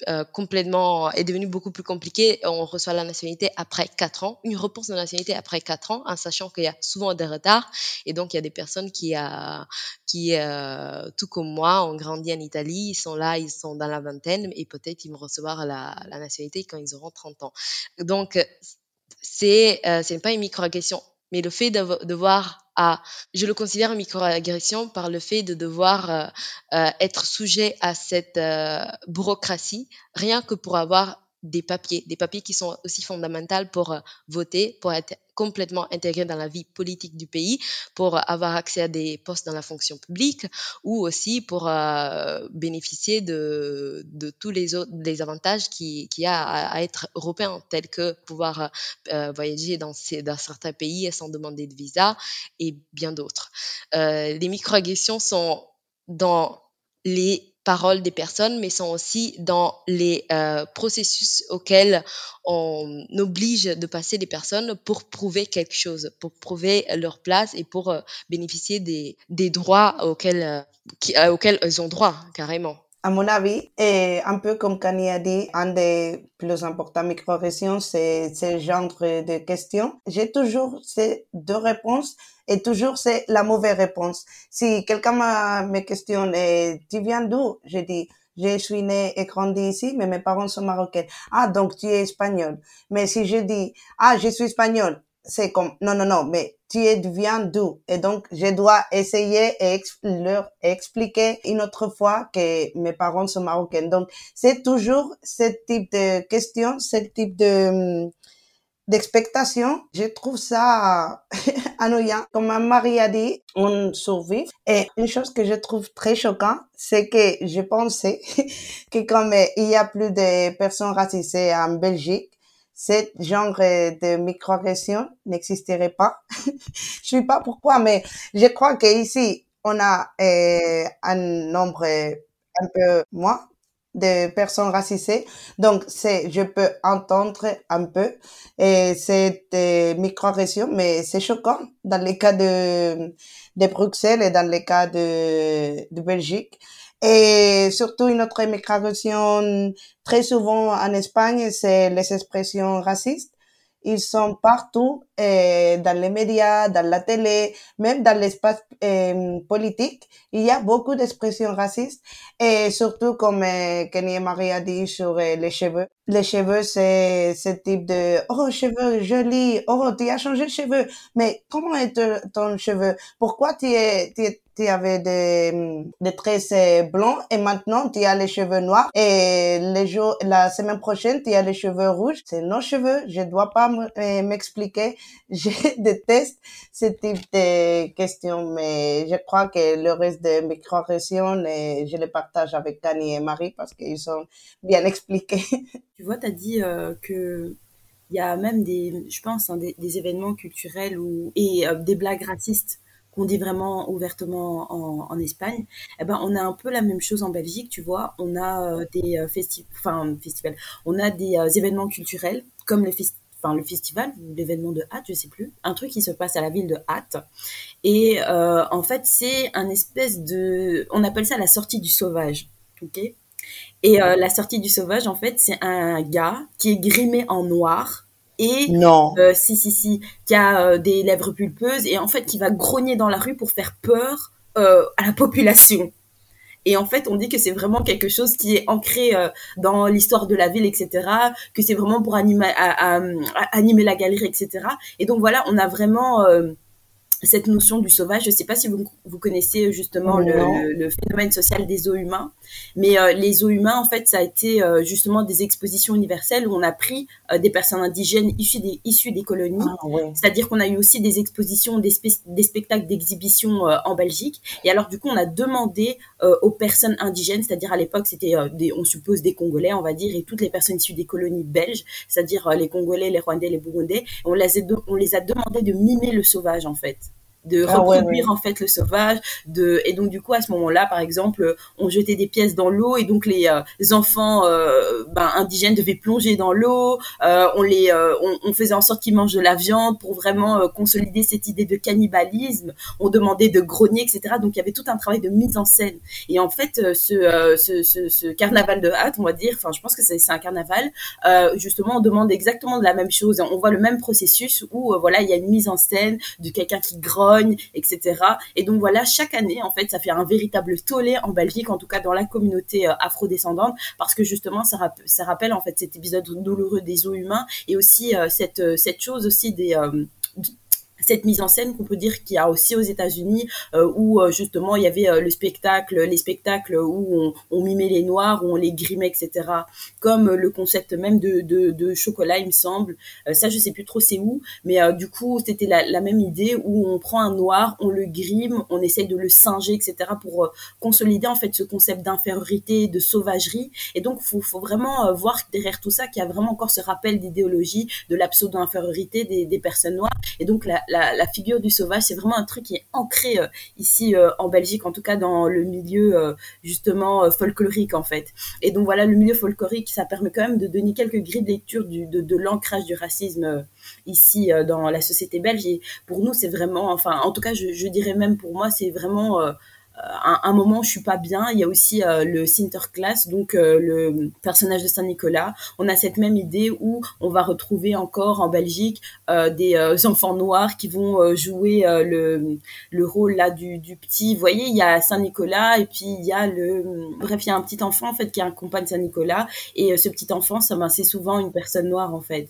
euh, complètement est devenu beaucoup plus compliqué. On reçoit la nationalité après quatre ans, une réponse de nationalité après quatre ans, en sachant qu'il y a souvent des retards. Et donc, il y a des personnes qui, a, qui euh, tout comme moi, ont grandi en Italie, ils sont là, ils sont dans la vingtaine, et peut-être ils vont recevoir la, nationalité quand ils auront 30 ans. Donc, c'est euh, pas une micro-agression, mais le fait de devoir à, je le considère une microagression par le fait de devoir euh, euh, être sujet à cette euh, bureaucratie, rien que pour avoir des papiers, des papiers qui sont aussi fondamentaux pour voter, pour être complètement intégré dans la vie politique du pays, pour avoir accès à des postes dans la fonction publique ou aussi pour bénéficier de, de, tous les autres les avantages qu'il qui y a à, être européen, tels que pouvoir voyager dans, ces, dans certains pays sans demander de visa et bien d'autres. les microagressions sont dans les paroles des personnes, mais sont aussi dans les euh, processus auxquels on oblige de passer les personnes pour prouver quelque chose, pour prouver leur place et pour euh, bénéficier des, droits auxquels, euh, auxquels ils ont droit, carrément. À mon avis, et un peu comme Kanye a dit, un des plus importants micro-régions, c'est ce genre de questions. J'ai toujours ces deux réponses et toujours c'est la mauvaise réponse. Si quelqu'un me questionne, tu viens d'où? Je dis, je suis né et grandi ici, mais mes parents sont marocains. Ah, donc tu es espagnol. Mais si je dis, ah, je suis espagnol, c'est comme, non, non, non, mais tu es viens d'où? Et donc, je dois essayer et leur expliquer une autre fois que mes parents sont marocains. Donc, c'est toujours ce type de question, ce type de, d'expectation. Je trouve ça annoyant. Comme Marie a dit, on survit. Et une chose que je trouve très choquant, c'est que je pensais que comme il y a plus de personnes racisées en Belgique, ce genre de microagression n'existerait pas. je sais pas pourquoi, mais je crois qu'ici, on a euh, un nombre un peu moins de personnes racisées. Donc, c'est, je peux entendre un peu et cette microagression, mais c'est choquant dans les cas de, de Bruxelles et dans les cas de, de Belgique. Et surtout, une autre microagression très souvent en Espagne, c'est les expressions racistes. Ils sont partout, euh, dans les médias, dans la télé, même dans l'espace euh, politique. Il y a beaucoup d'expressions racistes et surtout, comme euh, Kenny et Marie a dit sur euh, les cheveux. Les cheveux, c'est ce type de « Oh, cheveux jolis! Oh, tu as changé de cheveux! » Mais comment est ton cheveu? Pourquoi tu es, tu tu avais des, des tresses blancs et maintenant tu as les cheveux noirs? Et les jours, la semaine prochaine tu as les cheveux rouges. C'est nos cheveux, je dois pas euh, m'expliquer. Je déteste ce type de questions, mais je crois que le reste des micro-régions, je les partage avec Tani et Marie parce qu'ils sont bien expliqués. Tu vois, tu as dit euh, que il y a même des, je pense, hein, des, événements culturels ou, et euh, des blagues racistes qu'on dit vraiment ouvertement en, Espagne, eh ben on a un peu la même chose en Belgique, tu vois. On a euh, des euh, festi enfin, festivals, on a des euh, événements culturels comme le, enfin, le festival l'événement de Hatt, je sais plus, un truc qui se passe à la ville de Hatt. Et en fait, c'est un espèce de, on appelle ça la sortie du sauvage, ok? Et la sortie du sauvage, en fait, c'est un gars qui est grimé en noir et non. Euh, si si si qui a euh, des lèvres pulpeuses et en fait qui va grogner dans la rue pour faire peur euh, à la population et en fait on dit que c'est vraiment quelque chose qui est ancré euh, dans l'histoire de la ville etc que c'est vraiment pour animer à, animer la galerie etc et donc voilà on a vraiment cette notion du sauvage. Je ne sais pas si vous, vous connaissez justement le, le, phénomène social des eaux humains, mais euh, les eaux humains, en fait, ça a été euh, justement des expositions universelles où on a pris euh, des personnes indigènes issues des, issues des colonies. Ah, C'est-à-dire qu'on a eu aussi des expositions, des, des spectacles d'exhibition en Belgique. Et alors, du coup, on a demandé aux personnes indigènes, c'est-à-dire à, l'époque, c'était, on suppose, des Congolais, on va dire, et toutes les personnes issues des colonies belges, c'est-à-dire les Congolais, les Rwandais, les Burundais, on les, a on les a demandé de mimer le sauvage, en fait. De Ah ouais, reproduire en fait le sauvage. De et donc du coup à ce moment-là, par exemple, on jetait des pièces dans l'eau et donc les, euh, les enfants euh, ben, indigènes devaient plonger dans l'eau. Euh, on les euh, on, on faisait en sorte qu'ils mangent de la viande pour vraiment euh, consolider cette idée de cannibalisme. On demandait de grogner, etc. Donc il y avait tout un travail de mise en scène. Et en fait, euh, ce, euh, ce, ce, ce carnaval de hâte, on va dire, enfin je pense que c'est c'est un carnaval. euh, justement, on demande exactement de la même chose. On voit le même processus où euh, voilà il y a une mise en scène de quelqu'un qui grogne, etc. Et donc voilà, chaque année, en fait, ça fait un véritable tollé en Belgique, en tout cas dans la communauté euh, afrodescendante, parce que justement, ça, rap- ça rappelle en fait cet épisode douloureux des eaux humains et aussi euh, cette, euh, cette chose aussi des... cette mise en scène qu'on peut dire qu'il y a aussi aux États-Unis euh, où euh, justement il y avait euh, le spectacle, les spectacles où on, on mimait les noirs, où on les grimait, etc. Comme le concept même de, chocolat, il me semble. Ça, je sais plus trop c'est où, mais du coup c'était la, même idée où on prend un noir, on le grime, on essaye de le singer, etc. pour consolider en fait ce concept d'infériorité, de sauvagerie. Et donc faut, faut vraiment voir derrière tout ça qu'il y a vraiment encore ce rappel d'idéologie de la pseudo-infériorité des, des personnes noires. Et donc la, la, figure du sauvage, c'est vraiment un truc qui est ancré euh, ici euh, en Belgique, en tout cas dans le milieu euh, justement folklorique en fait. Et donc voilà, le milieu folklorique, ça permet quand même de donner quelques grilles de lecture du, de, l'ancrage du racisme ici dans la société belge. Et pour nous, c'est vraiment, enfin, en tout cas, je dirais même pour moi, c'est vraiment euh, un, moment je suis pas bien. Il y a aussi euh, le Sinterklaas, donc euh, le personnage de Saint Nicolas. On a cette même idée où on va retrouver encore en Belgique euh, des euh, enfants noirs qui vont euh, jouer le, le rôle là du, du petit. Vous voyez, il y a Saint Nicolas et puis il y a le, bref, il y a un petit enfant en fait qui accompagne Saint Nicolas et ce petit enfant, ça, ben, c'est souvent une personne noire en fait.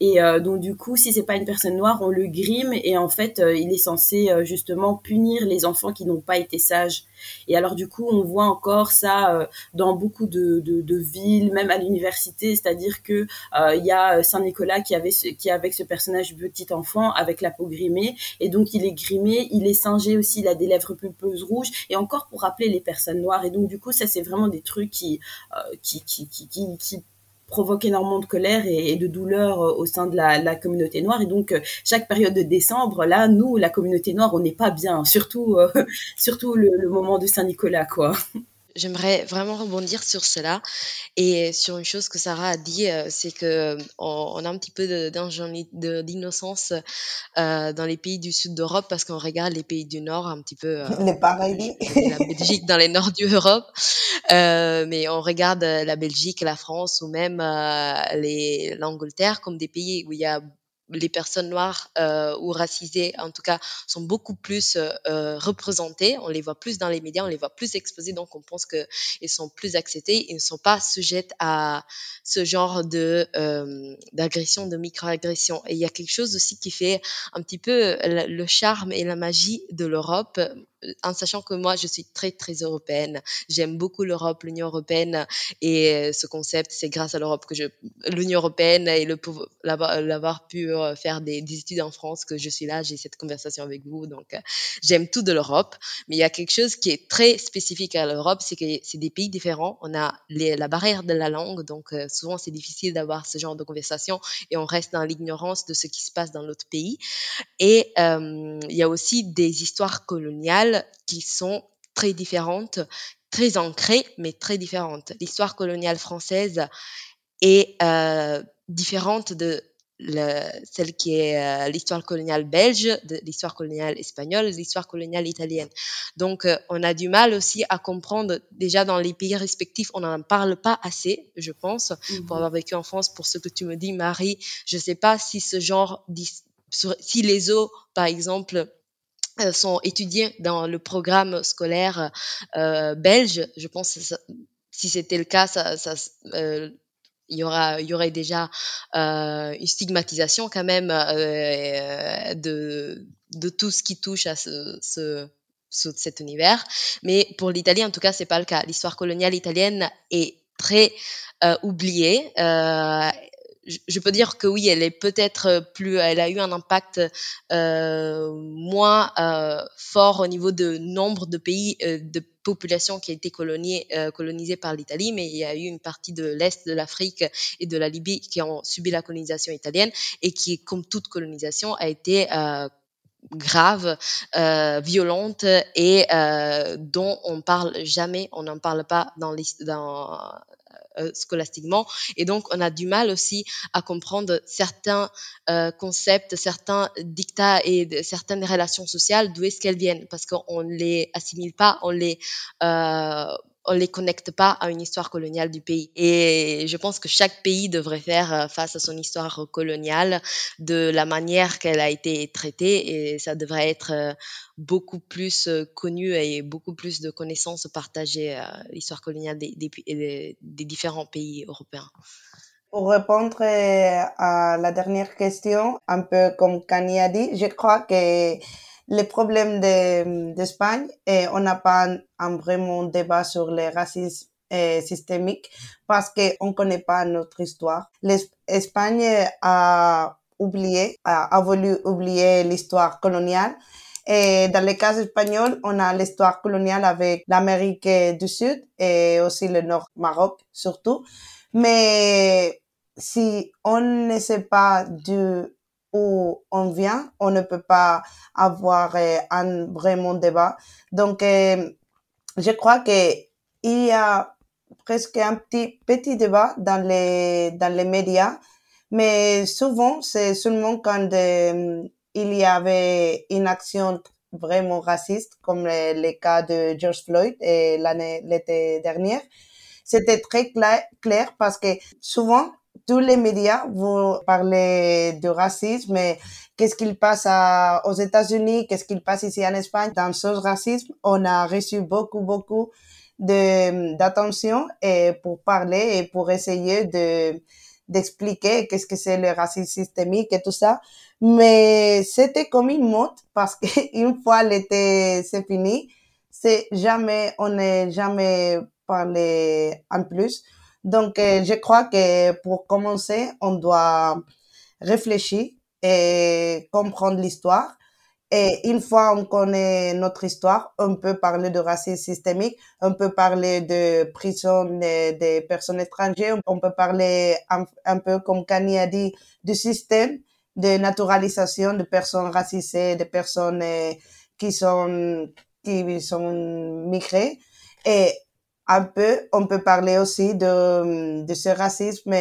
Et euh, donc du coup, si c'est pas une personne noire, on le grime et en fait, euh, il est censé euh, justement punir les enfants qui n'ont pas été sages. Et alors du coup, on voit encore ça dans beaucoup de, de, de villes, même à l'université, c'est-à-dire que il y a Saint Nicolas qui avait ce, qui avec ce personnage petit enfant avec la peau grimée et donc il est grimé, il est singé aussi, il a des lèvres pulpeuses rouges et encore pour rappeler les personnes noires. Et donc du coup, ça c'est vraiment des trucs qui, qui, qui, qui provoque énormément de colère et, de douleur euh, au sein de la, communauté noire. Et donc, euh, chaque période de décembre, là, nous, la communauté noire, on n'est pas bien, surtout, euh, le, moment de Saint-Nicolas, quoi. J'aimerais vraiment rebondir sur cela et sur une chose que Sarah a dit, euh, c'est que on, on, a un petit peu d'innocence euh, dans les pays du sud d'Europe parce qu'on regarde les pays du nord un petit peu. Euh, les paradis. la Belgique dans les nord d'Europe, euh, mais on regarde la Belgique, la France ou même l'Angleterre comme des pays où il y a les personnes noires euh, ou racisées, en tout cas, sont beaucoup plus euh, représentées. On les voit plus dans les médias, on les voit plus exposées, donc on pense qu'ils sont plus acceptés. Ils ne sont pas sujets à ce genre de euh, d'agression, de microagression. Et il y a quelque chose aussi qui fait un petit peu le charme et la magie de l'Europe en sachant que moi, je suis très, très européenne. J'aime beaucoup l'Europe, l'Union européenne. Et ce concept, c'est grâce à l'Europe que je, l'Union européenne et le l'avoir pu faire des, des, études en France que je suis là, j'ai cette conversation avec vous. Donc, j'aime tout de l'Europe. Mais il y a quelque chose qui est très spécifique à l'Europe, c'est que c'est des pays différents. On a les, la barrière de la langue. Donc, souvent, c'est difficile d'avoir ce genre de conversation et on reste dans l'ignorance de ce qui se passe dans l'autre pays. Et euh, il y a aussi des histoires coloniales qui sont très différentes, très ancrées, mais très différentes. L'histoire coloniale française est euh, différente de le, celle qui est euh, l'histoire coloniale belge, de l'histoire coloniale espagnole, de l'histoire coloniale italienne. Donc, euh, on a du mal aussi à comprendre, déjà dans les pays respectifs, on n'en parle pas assez, je pense, mm -hmm. pour avoir vécu en France, pour ce que tu me dis, Marie. Je ne sais pas si ce genre, si les eaux, par exemple, sont étudiés dans le programme scolaire euh, belge. Je pense que si c'était le cas, ça, ça euh, il y aura, y aurait déjà euh, une stigmatisation quand même euh, de, de tout ce qui touche à ce, ce cet univers. Mais pour l'Italie, en tout cas, c'est pas le cas. L'histoire coloniale italienne est très euh, oubliée je peux dire que oui, elle est peut-être plus, elle a eu un impact euh, moins euh, fort au niveau de nombre de pays, euh, de populations qui a été colonisée, colonisée par l'Italie, mais il y a eu une partie de l'Est de l'Afrique et de la Libye qui ont subi la colonisation italienne et qui, comme toute colonisation, a été grave, violente et dont on parle jamais, on n'en parle pas dans, dans scolastiquement. Et donc, on a du mal aussi à comprendre certains concepts, certains dictats et certaines relations sociales, d'où est-ce qu'elles viennent, parce qu'on ne les assimile pas, on les on les connecte pas à une histoire coloniale du pays. Et je pense que chaque pays devrait faire euh, face à son histoire coloniale de la manière qu'elle a été traitée et ça devrait être euh, beaucoup plus euh, connu et beaucoup plus de connaissances partagées à l'histoire coloniale des, différents pays européens. Pour répondre à la dernière question, un peu comme Kanye a dit, je crois que les problèmes d'Espagne et on n'a pas un, vraiment débat sur le racisme euh, systémique parce qu'on ne connaît pas notre histoire. L'Espagne a oublié, a, voulu oublier l'histoire coloniale. Et dans le cas espagnol, on a l'histoire coloniale avec l'Amérique du Sud et aussi le Nord Maroc surtout. Mais si on ne sait pas du où on vient, on ne peut pas avoir euh, un vraiment débat. Donc, euh, je crois que il y a presque un petit petit débat dans les dans les médias, mais souvent c'est seulement quand euh, il y avait une action vraiment raciste, comme le, cas de George Floyd l'année l'été dernier. C'était très clair, clair parce que souvent tous les médias vont parler de racisme, mais qu'est-ce qu'il passe aux États-Unis, qu'est-ce qu'il passe ici en Espagne. Dans ce racisme, on a reçu beaucoup, beaucoup d'attention et pour parler et pour essayer de, d'expliquer qu'est-ce que c'est le racisme systémique et tout ça. Mais c'était comme une mode parce qu'une fois l'été c'est fini, c'est jamais, on n'est jamais parlé en plus. Donc, euh, je crois que pour commencer, on doit réfléchir et comprendre l'histoire. Et une fois on connaît notre histoire, on peut parler de racisme systémique, on peut parler de prison des personnes étrangères, on peut parler un, peu, comme Kanye a dit, du système de naturalisation de personnes racisées, de personnes euh, qui sont, qui sont migrées. Et un peu, on peut parler aussi de, de ce racisme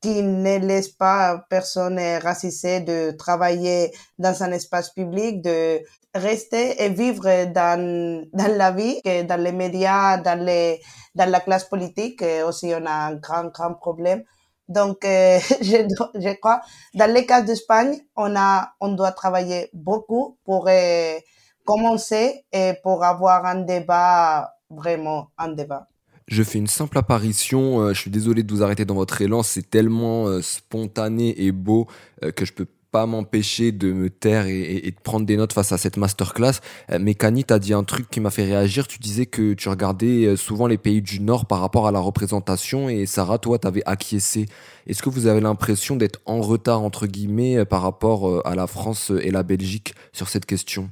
qui ne laisse pas personne racisée de travailler dans un espace public, de rester et vivre dans, dans la vie, dans les médias, dans, les, dans la classe politique. Aussi, on a un grand, grand problème. Donc, euh, je, je crois, dans les cas d'Espagne, on a, on doit travailler beaucoup pour euh, commencer et pour avoir un débat vraiment un débat. Je fais une simple apparition, euh, je suis désolé de vous arrêter dans votre élan, c'est tellement euh, spontané et beau euh, que je peux pas m'empêcher de me taire et, de prendre des notes face à cette masterclass. mais Kani, tu as dit un truc qui m'a fait réagir. Tu disais que tu regardais souvent les pays du Nord par rapport à la représentation et Sarah, toi, tu avais acquiescé. Est-ce que vous avez l'impression d'être en retard, entre guillemets, par rapport à la France et la Belgique sur cette question?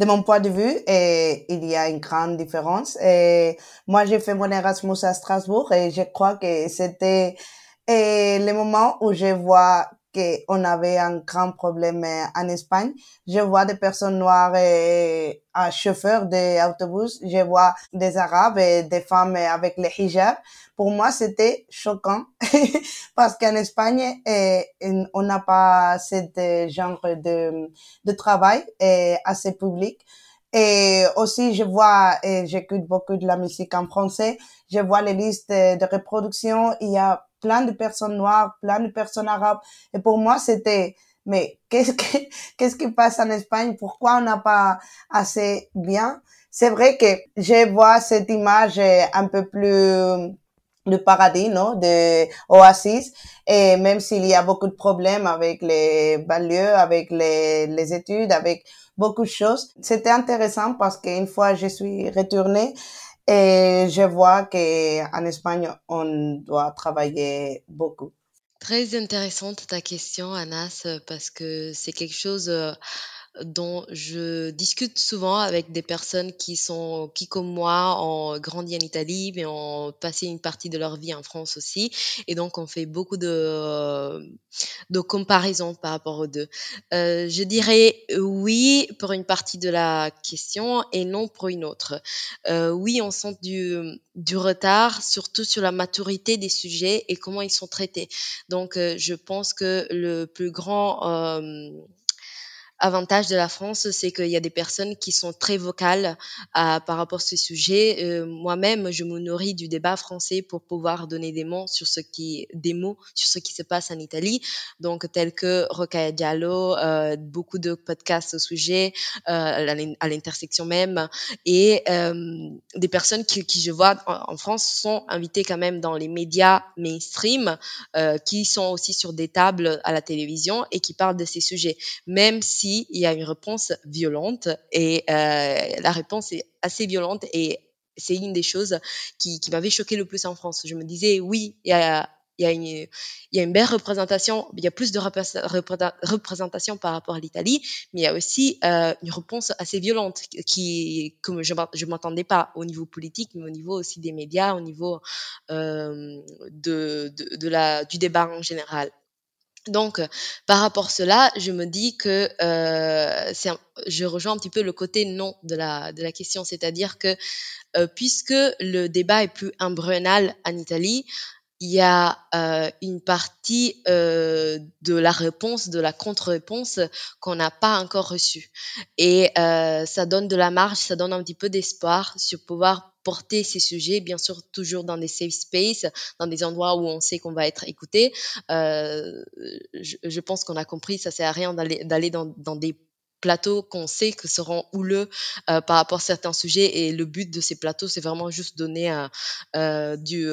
De mon point de vue, il y a une grande différence. Et moi, j'ai fait mon Erasmus à Strasbourg et je crois que c'était le moment où je vois qu'on avait un grand problème en Espagne. Je vois des personnes noires et un chauffeur d'autobus. Je vois des Arabes et des femmes avec les hijabs. Pour moi, c'était choquant parce qu'en Espagne, eh, on n'a pas ce genre de, travail eh, assez public. Et aussi, je vois, et j'écoute beaucoup de la musique en français, je vois les listes de reproduction, il y a plein de personnes noires, plein de personnes arabes. Et pour moi, c'était, mais qu'est-ce qu'est-ce qui passe en Espagne? Pourquoi on n'a pas assez bien? C'est vrai que je vois cette image un peu plus de paradis, non, de Oasis. Et même s'il y a beaucoup de problèmes avec les banlieues, avec les, les études, avec beaucoup de choses, c'était intéressant parce qu'une fois je suis retournée et je vois qu'en Espagne, on doit travailler beaucoup. Très intéressante ta question, Anas, parce que c'est quelque chose euh, dont je discute souvent avec des personnes qui sont, qui comme moi, ont grandi en Italie, mais ont passé une partie de leur vie en France aussi. Et donc, on fait beaucoup de, de comparaisons par rapport aux deux. Euh, je dirais oui pour une partie de la question et non pour une autre. Euh, oui, on sent du, du retard, surtout sur la maturité des sujets et comment ils sont traités. Donc, euh, je pense que le plus grand euh, avantage de la France, c'est qu'il y a des personnes qui sont très vocales à, par rapport à ce sujet. Euh, Moi-même, je me nourris du débat français pour pouvoir donner des mots sur ce qui, se passe en Italie, donc tels que Rocaille Diallo, euh, beaucoup de podcasts au sujet, euh, à l'intersection même, et euh, des personnes qui, je vois en, en, France sont invitées quand même dans les médias mainstream, euh, qui sont aussi sur des tables à la télévision et qui parlent de ces sujets, même si il y a une réponse violente et euh, la réponse est assez violente et c'est une des choses qui, m'avait choqué le plus en France. Je me disais, oui, il y a, une, belle représentation, il y a plus de représentation par rapport à l'Italie, mais il y a aussi euh, une réponse assez violente qui, comme je ne m'entendais pas au niveau politique, mais au niveau aussi des médias, au niveau euh, du débat en général. Donc, par rapport à cela, je me dis que euh, je rejoins un petit peu le côté non de la, question, c'est-à-dire que euh, puisque le débat est plus embryonal en Italie, il y a euh, une partie euh, de la réponse, de la contre-réponse qu'on n'a pas encore reçue. Et euh, ça donne de la marge, ça donne un petit peu d'espoir sur pouvoir porter ces sujets, bien sûr toujours dans des safe spaces, dans des endroits où on sait qu'on va être écouté. Euh, je, pense qu'on a compris, ça sert à rien d'aller dans, dans des plateaux qu'on sait que seront houleux euh, par rapport à certains sujets et le but de ces plateaux c'est vraiment juste donner euh, du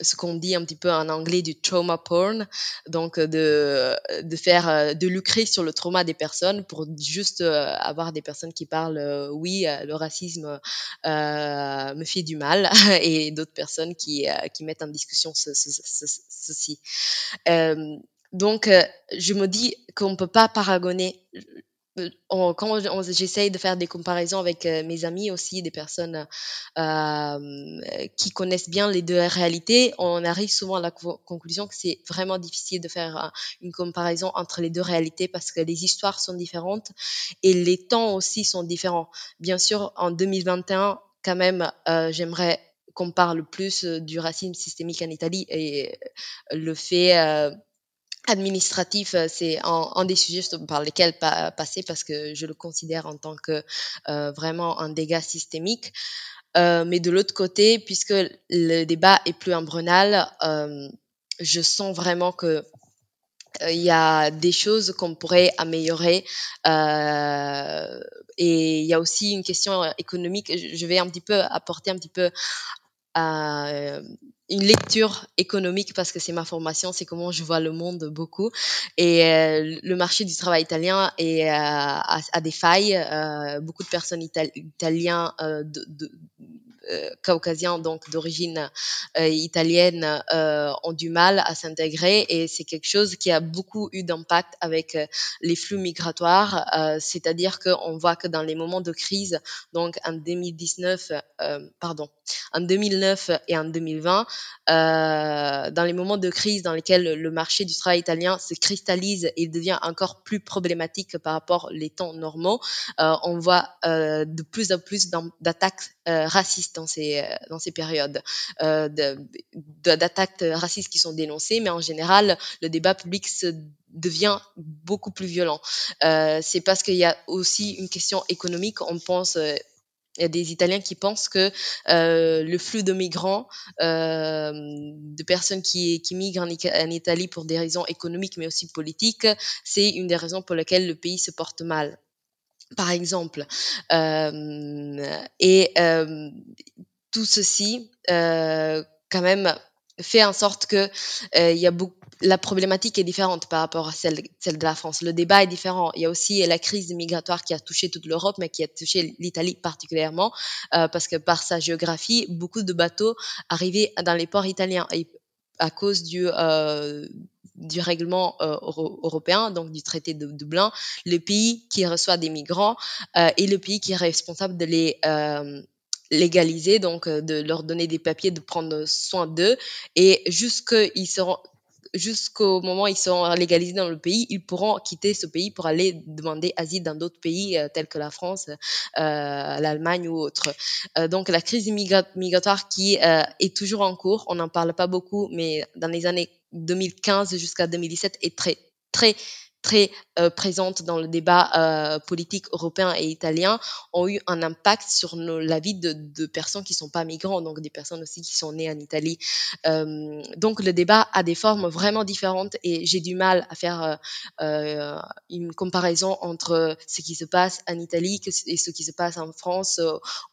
ce qu'on dit un petit peu en anglais du trauma porn, donc de, de faire, euh, de lucrer sur le trauma des personnes pour juste euh, avoir des personnes qui parlent, euh, oui, le racisme euh, me fait du mal, et d'autres personnes qui, qui mettent en discussion ce, ce, ce, ceci. Euh, donc, je me dis qu'on ne peut pas paragonner quand j'essaye de faire des comparaisons avec euh, mes amis aussi, des personnes euh, qui connaissent bien les deux réalités, on arrive souvent à la conclusion que c'est vraiment difficile de faire euh, une comparaison entre les deux réalités parce que les histoires sont différentes et les temps aussi sont différents. Bien sûr, en 2021, quand même, j'aimerais qu'on parle plus du racisme systémique en Italie et le fait administratif, euh, c'est un, des sujets par lesquels pa passer parce que je le considère en tant que euh, vraiment un dégât systémique. Euh, mais de l'autre côté, puisque le débat est plus embryonal, euh, je sens vraiment que il y a des choses qu'on pourrait améliorer et il y a aussi une question économique. Je vais un petit peu apporter un petit peu euh, une lecture économique parce que c'est ma formation, c'est comment je vois le monde beaucoup. Et euh, le marché du travail italien est, euh, a, a, des failles. Euh, beaucoup de personnes itali italiennes de, de, euh, caucasiens, donc d'origine euh, italienne, euh, ont du mal à s'intégrer et c'est quelque chose qui a beaucoup eu d'impact avec les flux migratoires, c'est-à-dire qu'on voit que dans les moments de crise, donc en 2019, pardon, en 2009 et en 2020, euh, dans les moments de crise dans lesquels le marché du travail italien se cristallise et devient encore plus problématique par rapport aux temps normaux, euh, on voit euh, de plus en plus d'attaques racistes dans ces, dans ces périodes d'attaques racistes qui sont dénoncées, mais en général, le débat public se devient beaucoup plus violent. C'est parce qu'il y a aussi une question économique. On pense il y a des Italiens qui pensent que euh, le flux de migrants, euh, de personnes qui, qui migrent en, Italie pour des raisons économiques mais aussi politiques, c'est une des raisons pour lesquelles le pays se porte mal par exemple. Euh, et euh, tout ceci, euh, quand même, fait en sorte que il y a beaucoup la problématique est différente par rapport à celle, celle de la France. Le débat est différent. Il y a aussi la crise migratoire qui a touché toute l'Europe, mais qui a touché l'Italie particulièrement, euh, parce que par sa géographie, beaucoup de bateaux arrivaient dans les ports italiens. Et à cause du, euh, du règlement européen, donc du traité de Dublin, le pays qui reçoit des migrants est le pays qui est responsable de les légaliser, donc de leur donner des papiers, de prendre soin d'eux, et jusqu'ils seront jusqu'au moment où ils seront légalisés dans le pays, ils pourront quitter ce pays pour aller demander asile dans d'autres pays euh, tels que la France, euh, l'Allemagne ou autres. Euh, donc la crise migratoire qui est toujours en cours, on n'en parle pas beaucoup, mais dans les années 2015 jusqu'à 2017 est très très très euh, présentes dans le débat euh, politique européen et italien ont eu un impact sur la vie de, personnes qui sont pas migrants, donc des personnes aussi qui sont nées en Italie. Euh, donc le débat a des formes vraiment différentes et j'ai du mal à faire euh, une comparaison entre ce qui se passe en Italie et ce qui se passe en France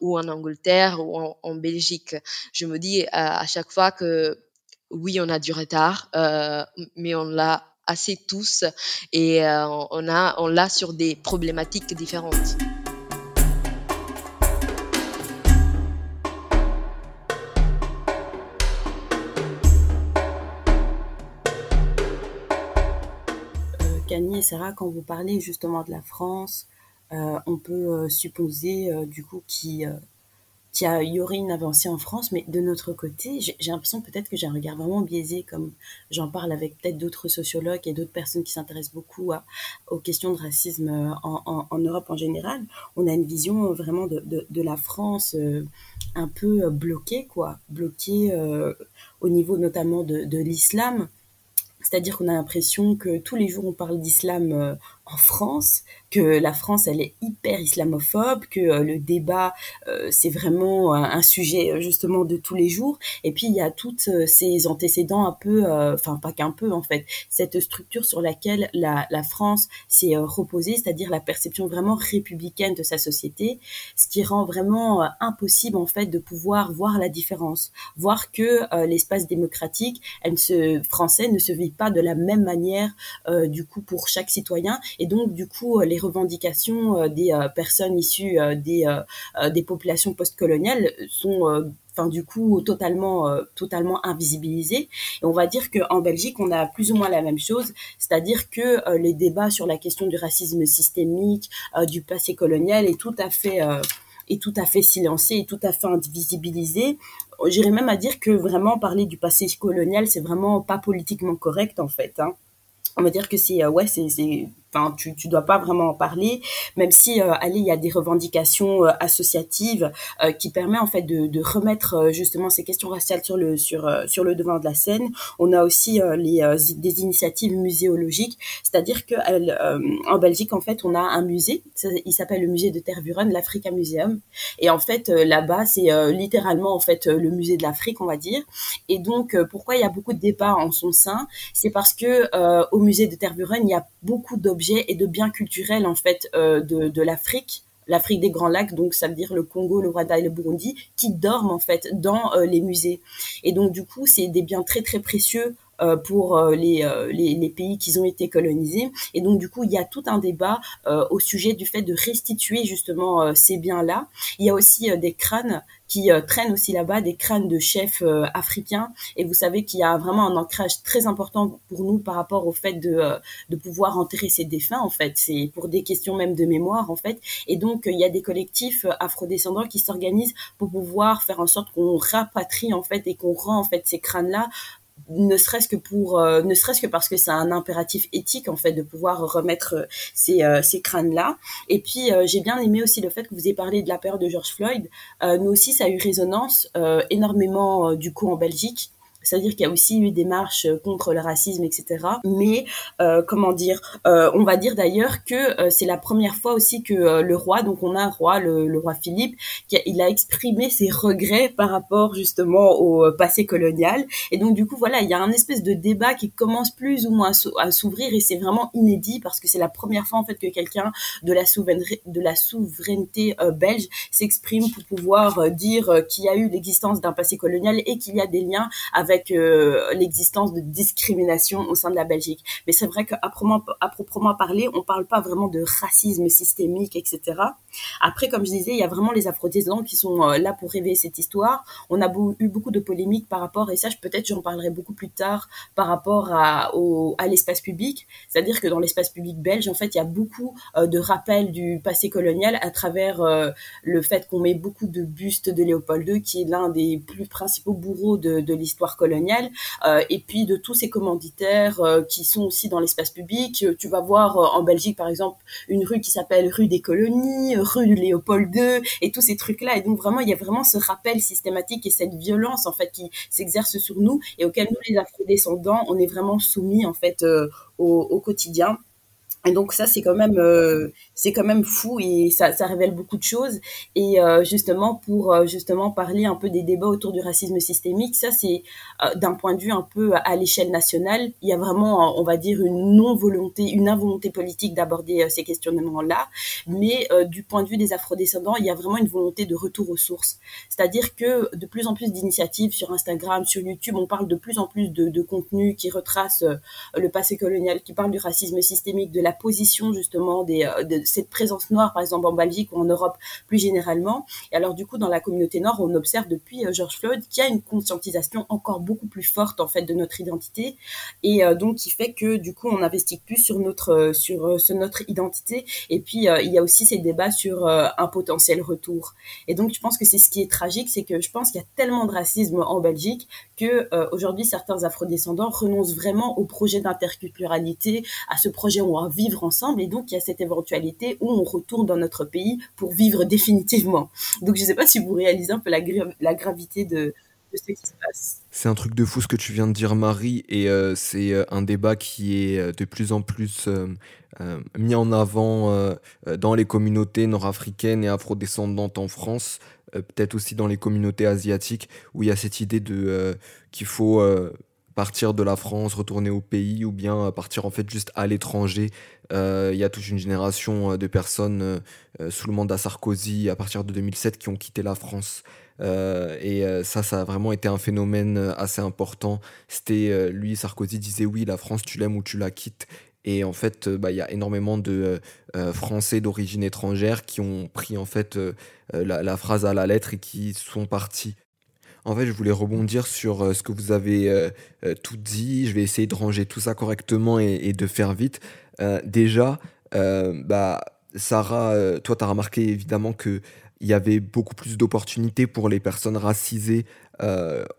ou en Angleterre ou en Belgique. Je me dis à chaque fois que oui, on a du retard, mais on l'a assez tous et euh, on a on l'a sur des problématiques différentes. Camille euh, et Sarah, quand vous parlez justement de la France, euh, on peut supposer du coup qui qu'il y aurait une avancée en France, mais de notre côté, j'ai l'impression peut-être que j'ai un regard vraiment biaisé, comme j'en parle avec peut-être d'autres sociologues et d'autres personnes qui s'intéressent beaucoup aux questions de racisme euh, en, Europe en général. On a une vision vraiment de, la France euh, un peu bloquée, quoi, bloquée euh, au niveau notamment de, l'islam. C'est-à-dire qu'on a l'impression que tous les jours on parle d'islam euh, en France, que la France elle est hyper islamophobe, que euh, le débat euh, c'est vraiment un sujet justement de tous les jours. Et puis il y a toutes ces antécédents un peu, enfin pas qu'un peu en fait, cette structure sur laquelle la, France s'est reposée, c'est-à-dire la perception vraiment républicaine de sa société, ce qui rend vraiment impossible en fait de pouvoir voir la différence, voir que l'espace démocratique, français ne se vit pas de la même manière euh, du coup pour chaque citoyen et donc du coup les revendications euh, des euh, personnes issues des populations postcoloniales sont enfin du coup totalement totalement invisibilisées et on va dire que en Belgique on a plus ou moins la même chose c'est-à-dire que les débats sur la question du racisme systémique du passé colonial est tout à fait est tout à fait silencé et tout à fait invisibilisé j'irais même à dire que vraiment parler du passé colonial, c'est vraiment pas politiquement correct en fait. Hein. On va dire que c'est euh, ouais, c'est enfin tu tu dois pas vraiment en parler même si euh, allez il y a des revendications euh, associatives euh, qui permet en fait de, de remettre euh, justement ces questions raciales sur le sur sur le devant de la scène. On a aussi les des initiatives muséologiques c'est-à-dire que elle, en Belgique en fait on a un musée il s'appelle le musée de Tervuren l'Africa Museum. Et en fait là-bas c'est littéralement en fait le musée de l'Afrique on va dire. Et donc pourquoi il y a beaucoup de débats en son sein? C'est parce que au musée de Tervuren il y a beaucoup d'objets et de biens culturels en fait euh, de, de l'Afrique l'Afrique des Grands Lacs, donc ça veut dire le Congo, le Rwanda et le Burundi, qui dorment en fait dans euh, les musées. Et donc du coup, c'est des biens très très précieux pour euh, les, les, les, pays qui ont été colonisés. Et donc du coup, il y a tout un débat au sujet du fait de restituer justement ces biens-là. Il y a aussi des crânes qui euh, traînent aussi là-bas des crânes de chefs euh, africains. Et vous savez qu'il y a vraiment un ancrage très important pour nous par rapport au fait de, euh, de pouvoir enterrer ces défunts, en fait. C'est pour des questions même de mémoire, en fait. Et donc, il y a des collectifs afrodescendants qui s'organisent pour pouvoir faire en sorte qu'on rapatrie, en fait, et qu'on rend, en fait, ces crânes-là ne serait-ce que pour euh, ne serait-ce que parce que c'est un impératif éthique en fait de pouvoir remettre euh, ces, euh, ces crânes là et puis j'ai bien aimé aussi le fait que vous ayez parlé de la peur de George Floyd. Nous aussi ça a eu résonance énormément du coup en Belgique c'est-à-dire qu'il y a aussi eu des marches euh, contre le racisme, etc. Mais euh, comment dire, euh, on va dire d'ailleurs que euh, c'est la première fois aussi que euh, le roi, donc on a un roi, le, le roi Philippe, qui a, il a exprimé ses regrets par rapport justement au passé colonial. Et donc du coup voilà, il y a un espèce de débat qui commence plus ou moins à s'ouvrir et c'est vraiment inédit parce que c'est la première fois en fait que quelqu'un de la souveraineté, de la souveraineté belge s'exprime pour pouvoir dire qu'il y a eu l'existence d'un passé colonial et qu'il y a des liens avec avec euh, l'existence de discrimination au sein de la Belgique. Mais c'est vrai qu'à proprement, à proprement parler, on parle pas vraiment de racisme systémique, etc. Après, comme je disais, il y a vraiment les Afro-Descendants qui sont euh, là pour révéler cette histoire. On a eu beaucoup de polémiques par rapport, et ça, peut-être j'en parlerai beaucoup plus tard, par rapport à l'espace public. C'est-à-dire que dans l'espace public belge, en fait, il y a beaucoup euh, de rappels du passé colonial à travers le fait qu'on met beaucoup de bustes de Léopold II, qui est l'un des plus principaux bourreaux de, de l'histoire coloniale, euh, et puis de tous ces commanditaires euh, qui sont aussi dans l'espace public. Tu vas voir euh, en Belgique, par exemple, une rue qui s'appelle rue des colonies, rue Léopold II, et tous ces trucs-là. Et donc vraiment, il y a vraiment ce rappel systématique et cette violence en fait qui s'exerce sur nous et auquel nous, les Afro-descendants, on est vraiment soumis en fait au quotidien. Et donc ça c'est quand même euh, c'est quand même fou et ça, révèle beaucoup de choses. Et euh, justement pour euh, justement parler un peu des débats autour du racisme systémique ça c'est d'un point de vue un peu à l'échelle nationale il y a vraiment on va dire une non volonté une involonté politique d'aborder ces questionnements là mais du point de vue des afrodescendants il y a vraiment une volonté de retour aux sources. C'est-à-dire que de plus en plus d'initiatives sur Instagram sur YouTube on parle de plus en plus de, de contenu qui retrace le passé colonial qui parle du racisme systémique de la position justement euh, de cette présence noire, par exemple en Belgique ou en Europe plus généralement. Et alors du coup, dans la communauté nord, on observe depuis euh, George Floyd qu'il y a une conscientisation encore beaucoup plus forte en fait de notre identité et euh, donc qui fait que du coup, on investit plus sur notre sur, notre identité. Et puis il y a aussi ces débats sur un potentiel retour. Et donc je pense que c'est ce qui est tragique, c'est que je pense qu'il y a tellement de racisme en Belgique que aujourd'hui certains afrodescendants renoncent vraiment au projet d'interculturalité, à ce projet où on va vivre ensemble. Et donc, il y a cette éventualité où on retourne dans notre pays pour vivre définitivement. Donc, je sais pas si vous réalisez un peu la, la gravité de, ce qui se passe. C'est un truc de fou ce que tu viens de dire, Marie, et euh, c'est euh, un débat qui est euh, de plus en plus mis en avant dans les communautés nord-africaines et afro-descendantes en France, peut-être aussi dans les communautés asiatiques, où il y a cette idée de qu'il faut partir de la France, retourner au pays ou bien partir en fait juste à l'étranger. Euh, il y a toute une génération euh, de personnes euh, sous le mandat Sarkozy à partir de 2007 qui ont quitté la France. et ça, ça a vraiment été un phénomène assez important. C'était lui, Sarkozy disait oui, la France, tu l'aimes ou tu la quittes. Et en fait, bah, il y a énormément de Français d'origine étrangère qui ont pris en fait la, phrase à la lettre et qui sont partis. En fait, je voulais rebondir sur euh, ce que vous avez euh, euh, tout dit. Je vais essayer de ranger tout ça correctement et, de faire vite. déjà, bah, Sarah, toi, tu as remarqué évidemment qu'il y avait beaucoup plus d'opportunités pour les personnes racisées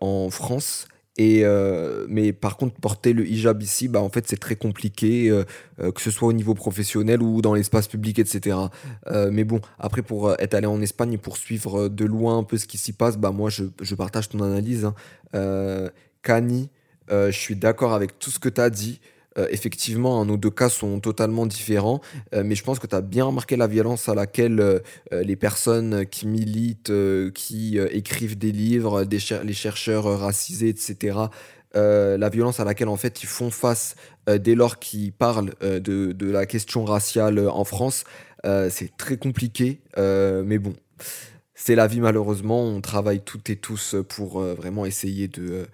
en France. Et euh, mais par contre, porter le hijab ici, bah, en fait, c'est très compliqué, euh, euh, que ce soit au niveau professionnel ou dans l'espace public, etc. mais bon, après, pour être allé en Espagne et pour suivre de loin un peu ce qui s'y passe, bah, moi, je, je partage ton analyse. Hein. Kani, je suis d'accord avec tout ce que tu as dit. Euh, effectivement, hein, nos deux cas sont totalement différents, euh, mais je pense que tu as bien remarqué la violence à laquelle euh, les personnes qui militent, qui écrivent des livres, les chercheurs racisés, etc., la violence à laquelle en fait ils font face dès lors qu'ils parlent de, de, la question raciale en France, c'est très compliqué, mais bon c'est la vie malheureusement. On travaille toutes et tous pour euh, vraiment essayer de,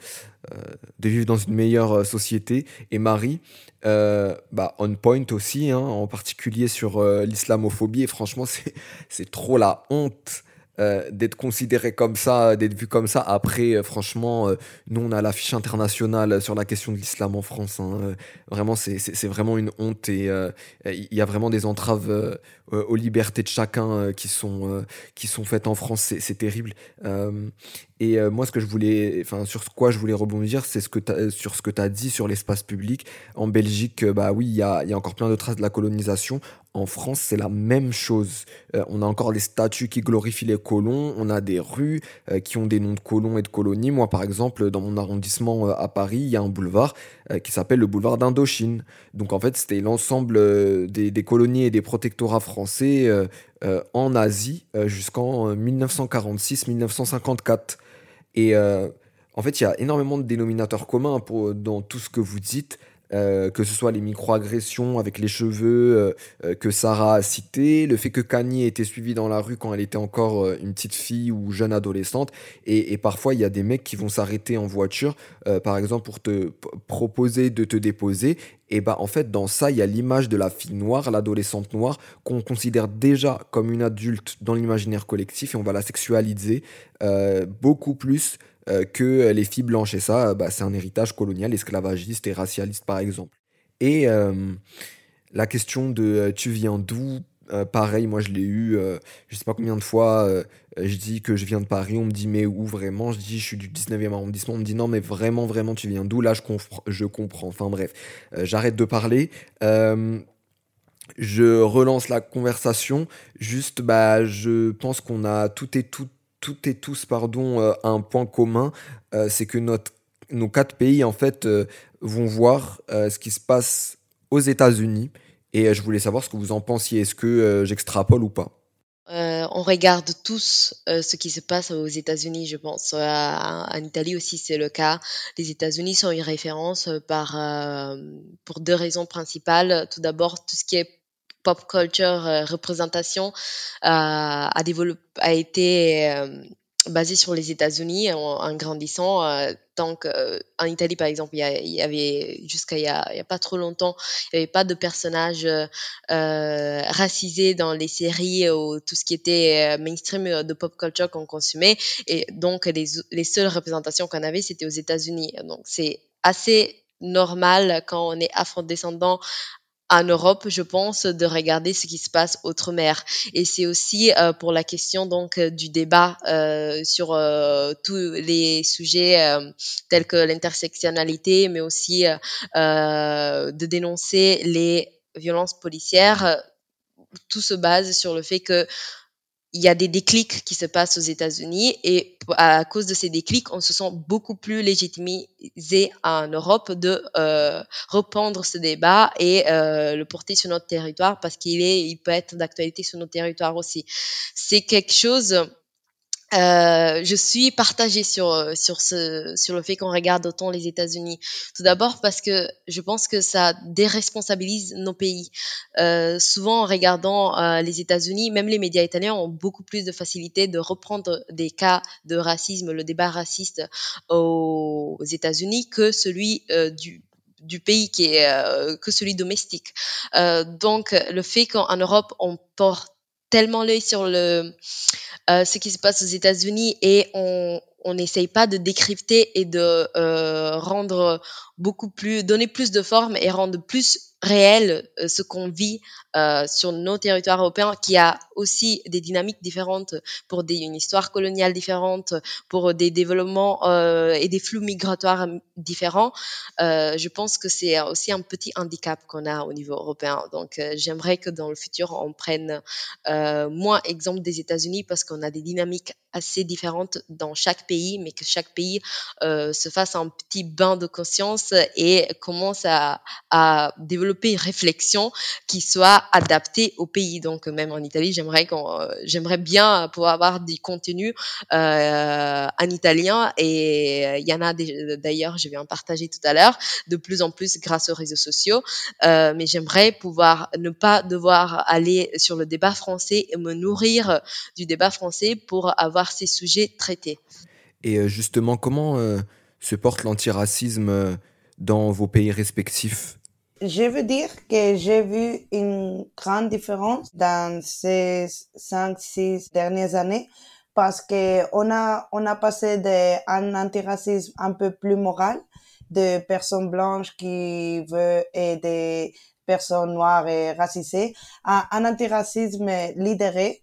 euh, de vivre dans une meilleure euh, société. Et Marie, bah, on point aussi, hein, en particulier sur l'islamophobie. Et franchement, c'est trop la honte euh, d'être considéré comme ça, d'être vu comme ça. Après, euh, franchement, euh, nous, on a l'affiche internationale sur la question de l'islam en France. Hein. Vraiment, c'est vraiment une honte et il y a vraiment des entraves aux libertés de chacun qui, sont, qui sont faites en France. C'est terrible. et moi, ce que je voulais, enfin, sur quoi je voulais rebondir, c'est ce que sur ce que tu as dit sur l'espace public. En Belgique, bah oui, il y a, y a encore plein de traces de la colonisation. En France, c'est la même chose. Euh, on a encore des statues qui glorifient les colons, on a des rues euh, qui ont des noms de colons et de colonies. Moi, par exemple, dans mon arrondissement euh, à Paris, il y a un boulevard qui s'appelle le boulevard d'Indochine. Donc, en fait, c'était l'ensemble des, colonies et des protectorats français en Asie jusqu'en 1946-1954. Et en fait, il y a énormément de dénominateurs communs dans tout ce que vous dites. Euh, que ce soit les microagressions avec les cheveux euh, que Sarah a cité, le fait que Kanye ait été suivie dans la rue quand elle était encore une petite fille ou jeune adolescente, et, et parfois il y a des mecs qui vont s'arrêter en voiture, par exemple pour te proposer de te déposer, et bah en fait dans ça il y a l'image de la fille noire, l'adolescente noire, qu'on considère déjà comme une adulte dans l'imaginaire collectif, et on va la sexualiser beaucoup plus euh, que les filles blanches. Et ça, bah, c'est un héritage colonial, esclavagiste et racialiste, par exemple. Et euh, la question de euh, tu viens d'où? Pareil, moi je l'ai eu, je sais pas combien de fois, je dis que je viens de Paris, on me dit mais où vraiment? Je dis je suis du 19e arrondissement, on me dit non mais vraiment, vraiment tu viens d'où? Là je, je comprends, enfin bref, j'arrête de parler. je relance la conversation, juste bah je pense qu'on a tout et tout toutes et tous pardon, euh, un point commun, euh, c'est que nos quatre pays en fait euh, vont voir ce qui se passe aux États-Unis. Et je voulais savoir ce que vous en pensiez. Est-ce que j'extrapole ou pas? On regarde tous ce qui se passe aux États-Unis, je pense. en Italie aussi, c'est le cas. Les États-Unis sont une référence par, pour deux raisons principales. Tout d'abord, tout ce qui est pop culture, euh, représentation a, a été euh, basé sur les États-Unis en, grandissant. Euh, qu'en Italie, par exemple, il y, avait jusqu'à il, y a pas trop longtemps, il n'y avait pas de personnages racisés dans les séries ou tout ce qui était mainstream de pop culture qu'on consumait. Et donc, les, les seules représentations qu'on avait, c'était aux États-Unis. Donc, c'est assez normal quand on est afro-descendant en Europe, je pense, de regarder ce qui se passe outre-mer. Et c'est aussi euh, pour la question donc euh, du débat euh, sur euh, tous les sujets euh, tels que l'intersectionnalité, mais aussi de dénoncer les violences policières. Tout se base sur le fait que il y a des déclics qui se passent aux États-Unis et à cause de ces déclics, on se sent beaucoup plus légitimisé en Europe de euh, reprendre ce débat et euh, le porter sur notre territoire parce qu'il est, il peut être d'actualité sur notre territoire aussi. C'est quelque chose euh, je suis partagée sur euh, sur ce sur le fait qu'on regarde autant les États-Unis. Tout d'abord parce que je pense que ça déresponsabilise nos pays. Euh, souvent en regardant euh, les États-Unis, même les médias italiens ont beaucoup plus de facilité de reprendre des cas de racisme, le débat raciste aux, États-Unis que celui du du pays qui est que celui domestique. donc le fait qu'en Europe on porte tellement l'œil sur le euh, ce qui se passe aux États-Unis et on on n'essaye pas de décrypter et de euh, rendre beaucoup plus donner plus de forme et rendre plus réel euh, ce qu'on vit euh, sur nos territoires européens, qui a aussi des dynamiques différentes pour des, une histoire coloniale différente, pour des développements euh, et des flux migratoires différents. Je pense que c'est aussi un petit handicap qu'on a au niveau européen. Donc, j'aimerais que dans le futur, on prenne moins exemple des États-Unis parce qu'on a des dynamiques assez différentes dans chaque pays, mais que chaque pays se fasse un petit bain de conscience et commence à développer une réflexion qui soit adaptée au pays. Donc même en Italie, j'aimerais qu'on, euh, j'aimerais bien pouvoir avoir des contenus euh, en italien et euh, il y en a d'ailleurs, je vais en partager tout à l'heure, de plus en plus grâce aux réseaux sociaux. Euh, mais j'aimerais pouvoir ne pas devoir aller sur le débat français et me nourrir du débat français pour avoir ces sujets traités. Et justement, comment se porte l'antiracisme dans vos pays respectifs? Je veux dire que j'ai vu une grande différence dans ces cinq, six dernières années parce que on a, on a passé d'un antiracisme un peu plus moral de personnes blanches qui veulent des personnes noires et racisées à un antiracisme lidéré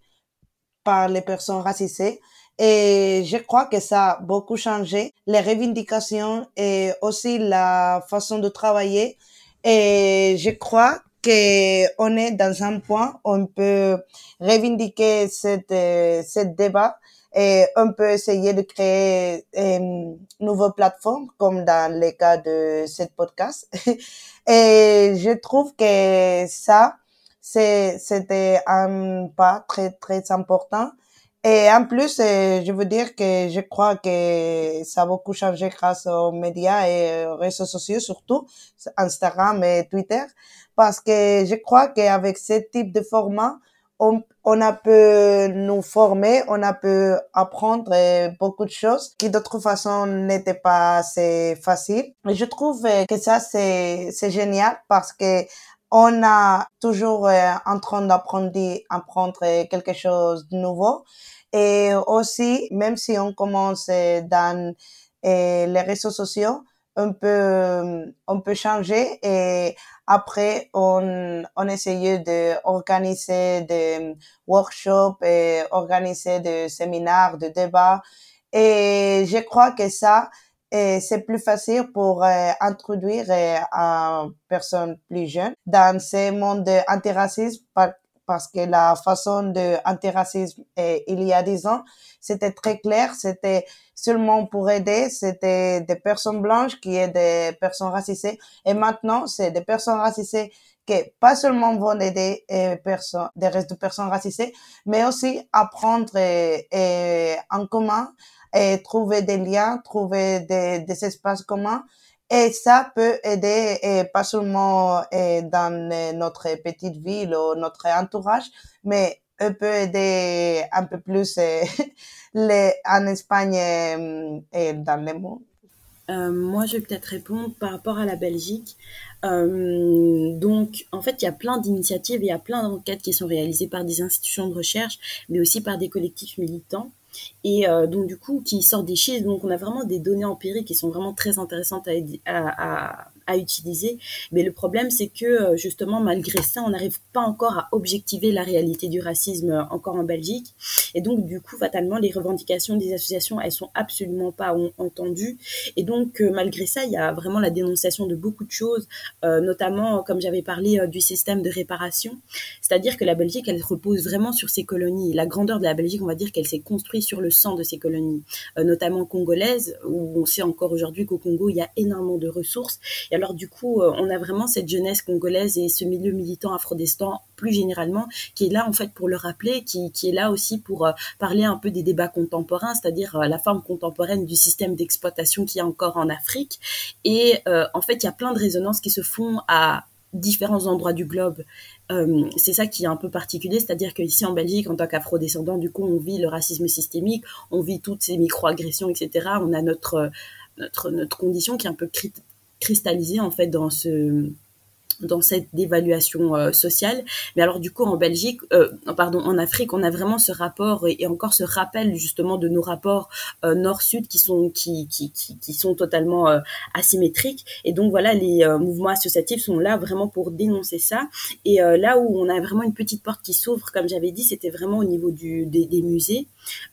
par les personnes racisées. Et je crois que ça a beaucoup changé. Les revendications et aussi la façon de travailler et je crois qu'on est dans un point où on peut revendiquer cette, euh, cette débat et on peut essayer de créer une nouvelle plateforme comme dans le cas de cette podcast. et je trouve que ça, c'était un pas très, très important. Et en plus, je veux dire que je crois que ça a beaucoup changé grâce aux médias et aux réseaux sociaux, surtout Instagram et Twitter, parce que je crois qu'avec ce type de format, on, a pu nous former, on a pu apprendre beaucoup de choses qui d'autre façon n'étaient pas assez faciles. Et je trouve que ça c'est génial parce que on a toujours euh, en train d'apprendre apprendre quelque chose de nouveau et aussi même si on commence dans euh, les réseaux sociaux on peut on peut changer et après, on, on essayait d'organiser des workshops et organiser des séminaires, des débats. Et je crois que ça, c'est plus facile pour euh, introduire euh, un personne plus jeune dans ce monde antiracisme parce que la façon de antiracisme euh, il y a dix ans, c'était très clair, c'était seulement pour aider, c'était des personnes blanches qui est des personnes racisées. Et maintenant, c'est des personnes racisées qui pas seulement vont aider euh, personnes, des restes de personnes racisées, mais aussi apprendre euh, en commun et trouver des liens, trouver des espaces communs. Et ça peut aider, et pas seulement et dans notre petite ville ou notre entourage, mais peut aider un peu plus les, en Espagne et, dans le monde euh, moi, je vais peut-être répondre par rapport à la Belgique. Euh, donc, en fait, il y a plein d'initiatives, il y a plein d'enquêtes qui sont réalisées par des institutions de recherche, mais aussi par des collectifs militants. Et euh, donc, du coup, qui sortent des chiffres. Donc, on a vraiment des données empiriques qui sont vraiment très intéressantes à, à utiliser. Mais le problème, c'est que euh, justement, malgré ça, on n'arrive pas encore à objectiver la réalité du racisme euh, encore en Belgique. Et donc, du coup, fatalement, les revendications des associations, elles sont absolument pas entendues. Et donc, euh, malgré ça, il y a vraiment la dénonciation de beaucoup de choses, notamment, comme j'avais parlé, du système de réparation. C'est-à-dire que la Belgique, elle repose vraiment sur ses colonies. La grandeur de la Belgique, on va dire qu'elle s'est construite sur le sang de ses colonies, notamment congolaises, où on sait encore aujourd'hui qu'au Congo, il y a énormément de ressources. Et alors du coup, euh, on a vraiment cette jeunesse congolaise et ce milieu militant afrodescendant plus généralement qui est là en fait pour le rappeler, qui, est là aussi pour euh, parler un peu des débats contemporains, c'est-à-dire euh, la forme contemporaine du système d'exploitation qu'il y a encore en Afrique. Et en fait, il y a plein de résonances qui se font à différents endroits du globe. c'est ça qui est un peu particulier, c'est-à-dire qu'ici en Belgique, en tant qu'afrodescendant, du coup, on vit le racisme systémique, on vit toutes ces micro-agressions, etc. On a notre, notre, notre condition qui est un peu cristallisé en fait dans ce dans cette dévaluation euh, sociale. Mais alors du coup en Belgique, euh, pardon, en Afrique, on a vraiment ce rapport et, encore ce rappel justement de nos rapports euh, nord-sud qui sont qui, qui, qui, sont totalement asymétriques. Et donc voilà, les mouvements associatifs sont là vraiment pour dénoncer ça. Et là où on a vraiment une petite porte qui s'ouvre, comme j'avais dit, c'était vraiment au niveau du, des, des musées,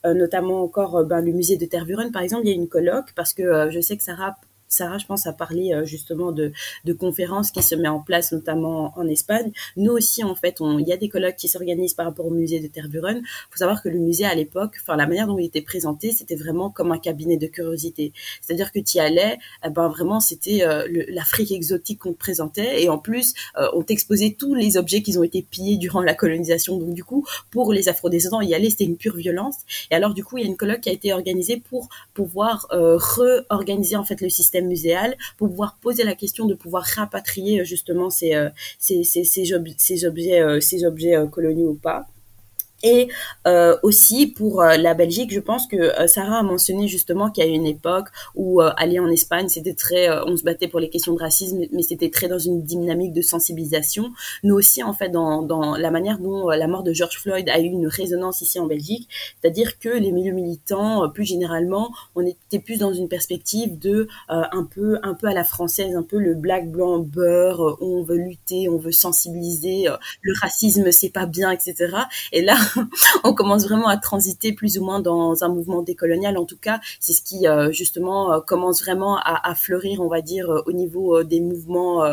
notamment encore ben, le musée de Tervuren par exemple. Il y a une colloque parce que je sais que Sarah Sarah, je pense, a parlé euh, justement de, de conférences qui se met en place, notamment en Espagne. Nous aussi, en fait, il y a des colloques qui s'organisent par rapport au musée de Tervuren. Il faut savoir que le musée, à l'époque, enfin, la manière dont il était présenté, c'était vraiment comme un cabinet de curiosité. C'est-à-dire que tu y allais, eh ben, vraiment, c'était euh, l'Afrique exotique qu'on te présentait. Et en plus, euh, on t'exposait tous les objets qui ont été pillés durant la colonisation. Donc, du coup, pour les afro-descendants, y aller, c'était une pure violence. Et alors, du coup, il y a une colloque qui a été organisée pour pouvoir réorganiser, en fait, le système muséal pour pouvoir poser la question de pouvoir rapatrier euh, justement ces, euh, objets, ces objets euh, coloniaux ou pas. Et euh, aussi pour euh, la Belgique, je pense que euh, Sarah a mentionné justement qu'il y a une époque où aller en Espagne, c'était très, on se battait pour les questions de racisme, mais c'était très dans une dynamique de sensibilisation. Nous aussi, en fait, dans, dans la manière dont la mort de George Floyd a eu une résonance ici en Belgique, c'est-à-dire que les milieux militants, plus généralement, on était plus dans une perspective de un peu, un peu à la française, un peu le black blanc beurre, on veut lutter, on veut sensibiliser, le racisme c'est pas bien, etc. Et là on commence vraiment à transiter plus ou moins dans un mouvement décolonial. En tout cas, c'est ce qui euh, justement euh, commence vraiment à, fleurir, on va dire, euh, au niveau des mouvements,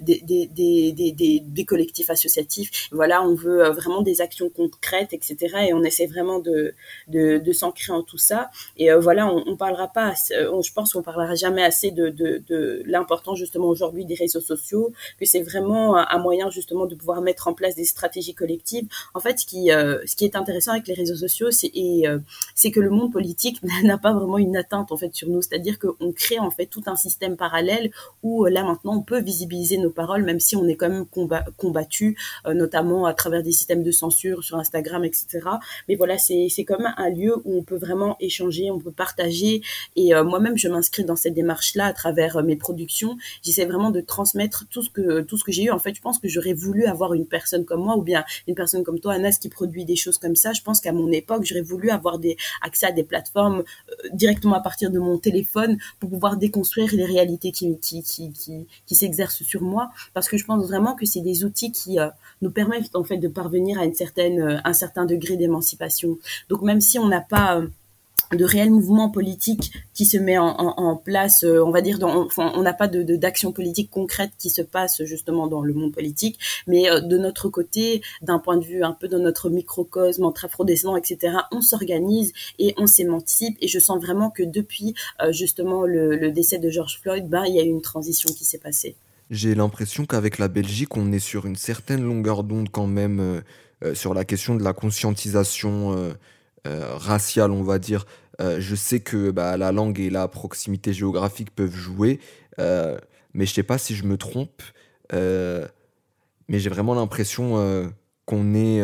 des, des, collectifs associatifs. Voilà, on veut vraiment des actions concrètes, etc. Et on essaie vraiment de, de, s'ancrer en tout ça. Et voilà, on, on parlera pas, je pense qu'on parlera jamais assez de, de l'importance justement aujourd'hui des réseaux sociaux, que c'est vraiment un moyen justement de pouvoir mettre en place des stratégies collectives. En fait, qui, ce qui est intéressant avec les réseaux sociaux, c'est c'est que le monde politique n'a pas vraiment une atteinte en fait sur nous. C'est-à-dire qu'on crée en fait tout un système parallèle où là maintenant on peut visibiliser nos paroles, même si on est quand même combattu, notamment à travers des systèmes de censure sur Instagram, etc. Mais voilà, c'est c'est comme un lieu où on peut vraiment échanger, on peut partager. Et moi-même, je m'inscris dans cette démarche-là à travers mes productions. J'essaie vraiment de transmettre tout ce que tout ce que j'ai eu. En fait, je pense que j'aurais voulu avoir une personne comme moi ou bien une personne comme toi, Anas, qui produit des choses comme ça. Je pense qu'à mon époque, j'aurais voulu avoir des accès à des plateformes euh, directement à partir de mon téléphone pour pouvoir déconstruire les réalités qui s'exercent sur moi. Parce que je pense vraiment que c'est des outils qui euh, nous permettent en fait de parvenir à euh, un certain degré d'émancipation. Donc même si on n'a pas de réels mouvements politiques qui se met en, place, euh, on va dire, dans, on n'a pas de d'action politique concrète qui se passe justement dans le monde politique, mais euh, de notre côté, d'un point de vue un peu dans notre microcosme entre afrodescendants, etc., on s'organise et on s'émancipe. Et je sens vraiment que depuis euh, justement le, décès de George Floyd, ben, il y a eu une transition qui s'est passée. J'ai l'impression qu'avec la Belgique, on est sur une certaine longueur d'onde quand même sur la question de la conscientisation raciale, on va dire. Euh, je sais que bah, la langue et la proximité géographique peuvent jouer, euh, mais je sais pas si je me trompe. mais j'ai vraiment l'impression qu'on est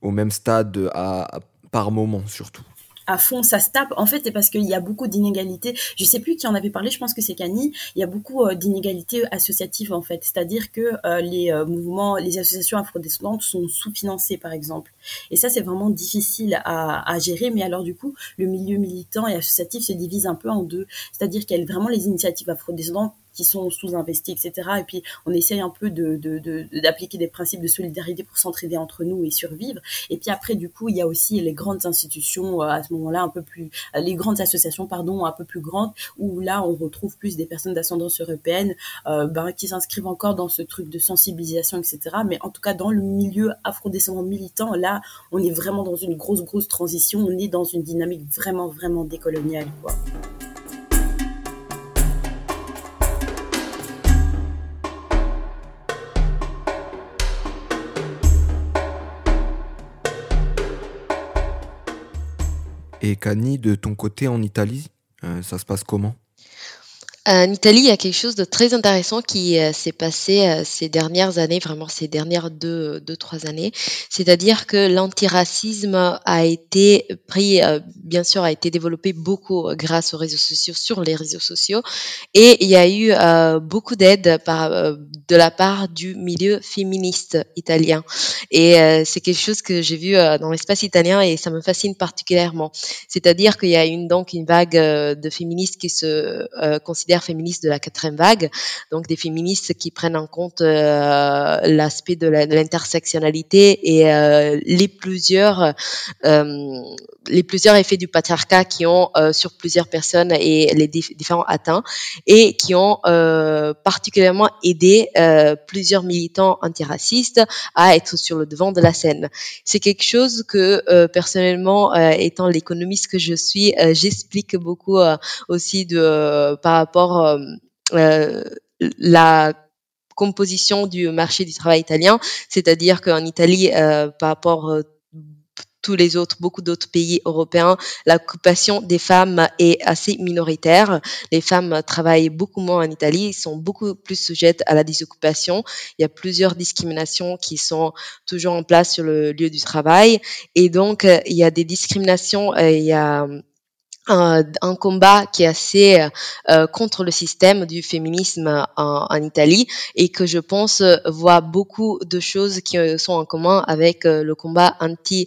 au même stade à, par moment, surtout à fond, ça se tape. En fait, c'est parce qu'il y a beaucoup d'inégalités. Je sais plus qui en avait parlé, je pense que c'est Cani. Il y a beaucoup euh, d'inégalités associatives, en fait. C'est-à-dire que euh, les euh, mouvements, les associations afrodescendantes sont sous-financées, par exemple. Et ça, c'est vraiment difficile à, gérer. Mais alors, du coup, le milieu militant et associatif se divise un peu en deux. C'est-à-dire qu'il y a vraiment les initiatives afrodescendantes qui sont sous-investis, etc. Et puis, on essaye un peu d'appliquer de, des principes de solidarité pour s'entraider entre nous et survivre. Et puis après, du coup, il y a aussi les grandes institutions euh, à ce moment-là, un peu plus, euh, les grandes associations, pardon, un peu plus grandes, où là, on retrouve plus des personnes d'ascendance européenne euh, ben, qui s'inscrivent encore dans ce truc de sensibilisation, etc. Mais en tout cas, dans le milieu afrodescendant militant, là, on est vraiment dans une grosse, grosse transition. On est dans une dynamique vraiment, vraiment décoloniale, quoi. Et Cani, de ton côté en Italie, euh, ça se passe comment? En Italie, il y a quelque chose de très intéressant qui euh, s'est passé euh, ces dernières années, vraiment ces dernières deux, deux trois années. C'est-à-dire que l'antiracisme a été pris, euh, bien sûr, a été développé beaucoup grâce aux réseaux sociaux, sur les réseaux sociaux, et il y a eu beaucoup d'aide de la part du milieu féministe italien. Et c'est quelque chose que j'ai vu dans l'espace italien et ça me fascine particulièrement. C'est-à-dire qu'il y a une donc une vague de féministes qui se considèrent féministes de la quatrième vague, donc des féministes qui prennent en compte euh, l'aspect de l'intersectionnalité et euh, les plusieurs euh, les plusieurs effets du patriarcat qui ont sur plusieurs personnes et les différents atteints et qui ont particulièrement aidé plusieurs militants antiracistes à être sur le devant de la scène. C'est quelque chose que personnellement, étant l'économiste que je suis, j'explique beaucoup aussi de par rapport euh, euh, la composition du marché du travail italien, c'est-à-dire qu'en Italie, euh, par rapport tous les autres, beaucoup d'autres pays européens, l'occupation des femmes est assez minoritaire. Les femmes travaillent beaucoup moins en Italie, sont beaucoup plus sujettes à la désoccupation. Il y a plusieurs discriminations qui sont toujours en place sur le lieu du travail. Et donc, il y a des discriminations, il y a un, combat qui est assez euh, contre le système du féminisme en, en, Italie et que je pense voit beaucoup de choses qui euh, sont en commun avec euh, le combat anti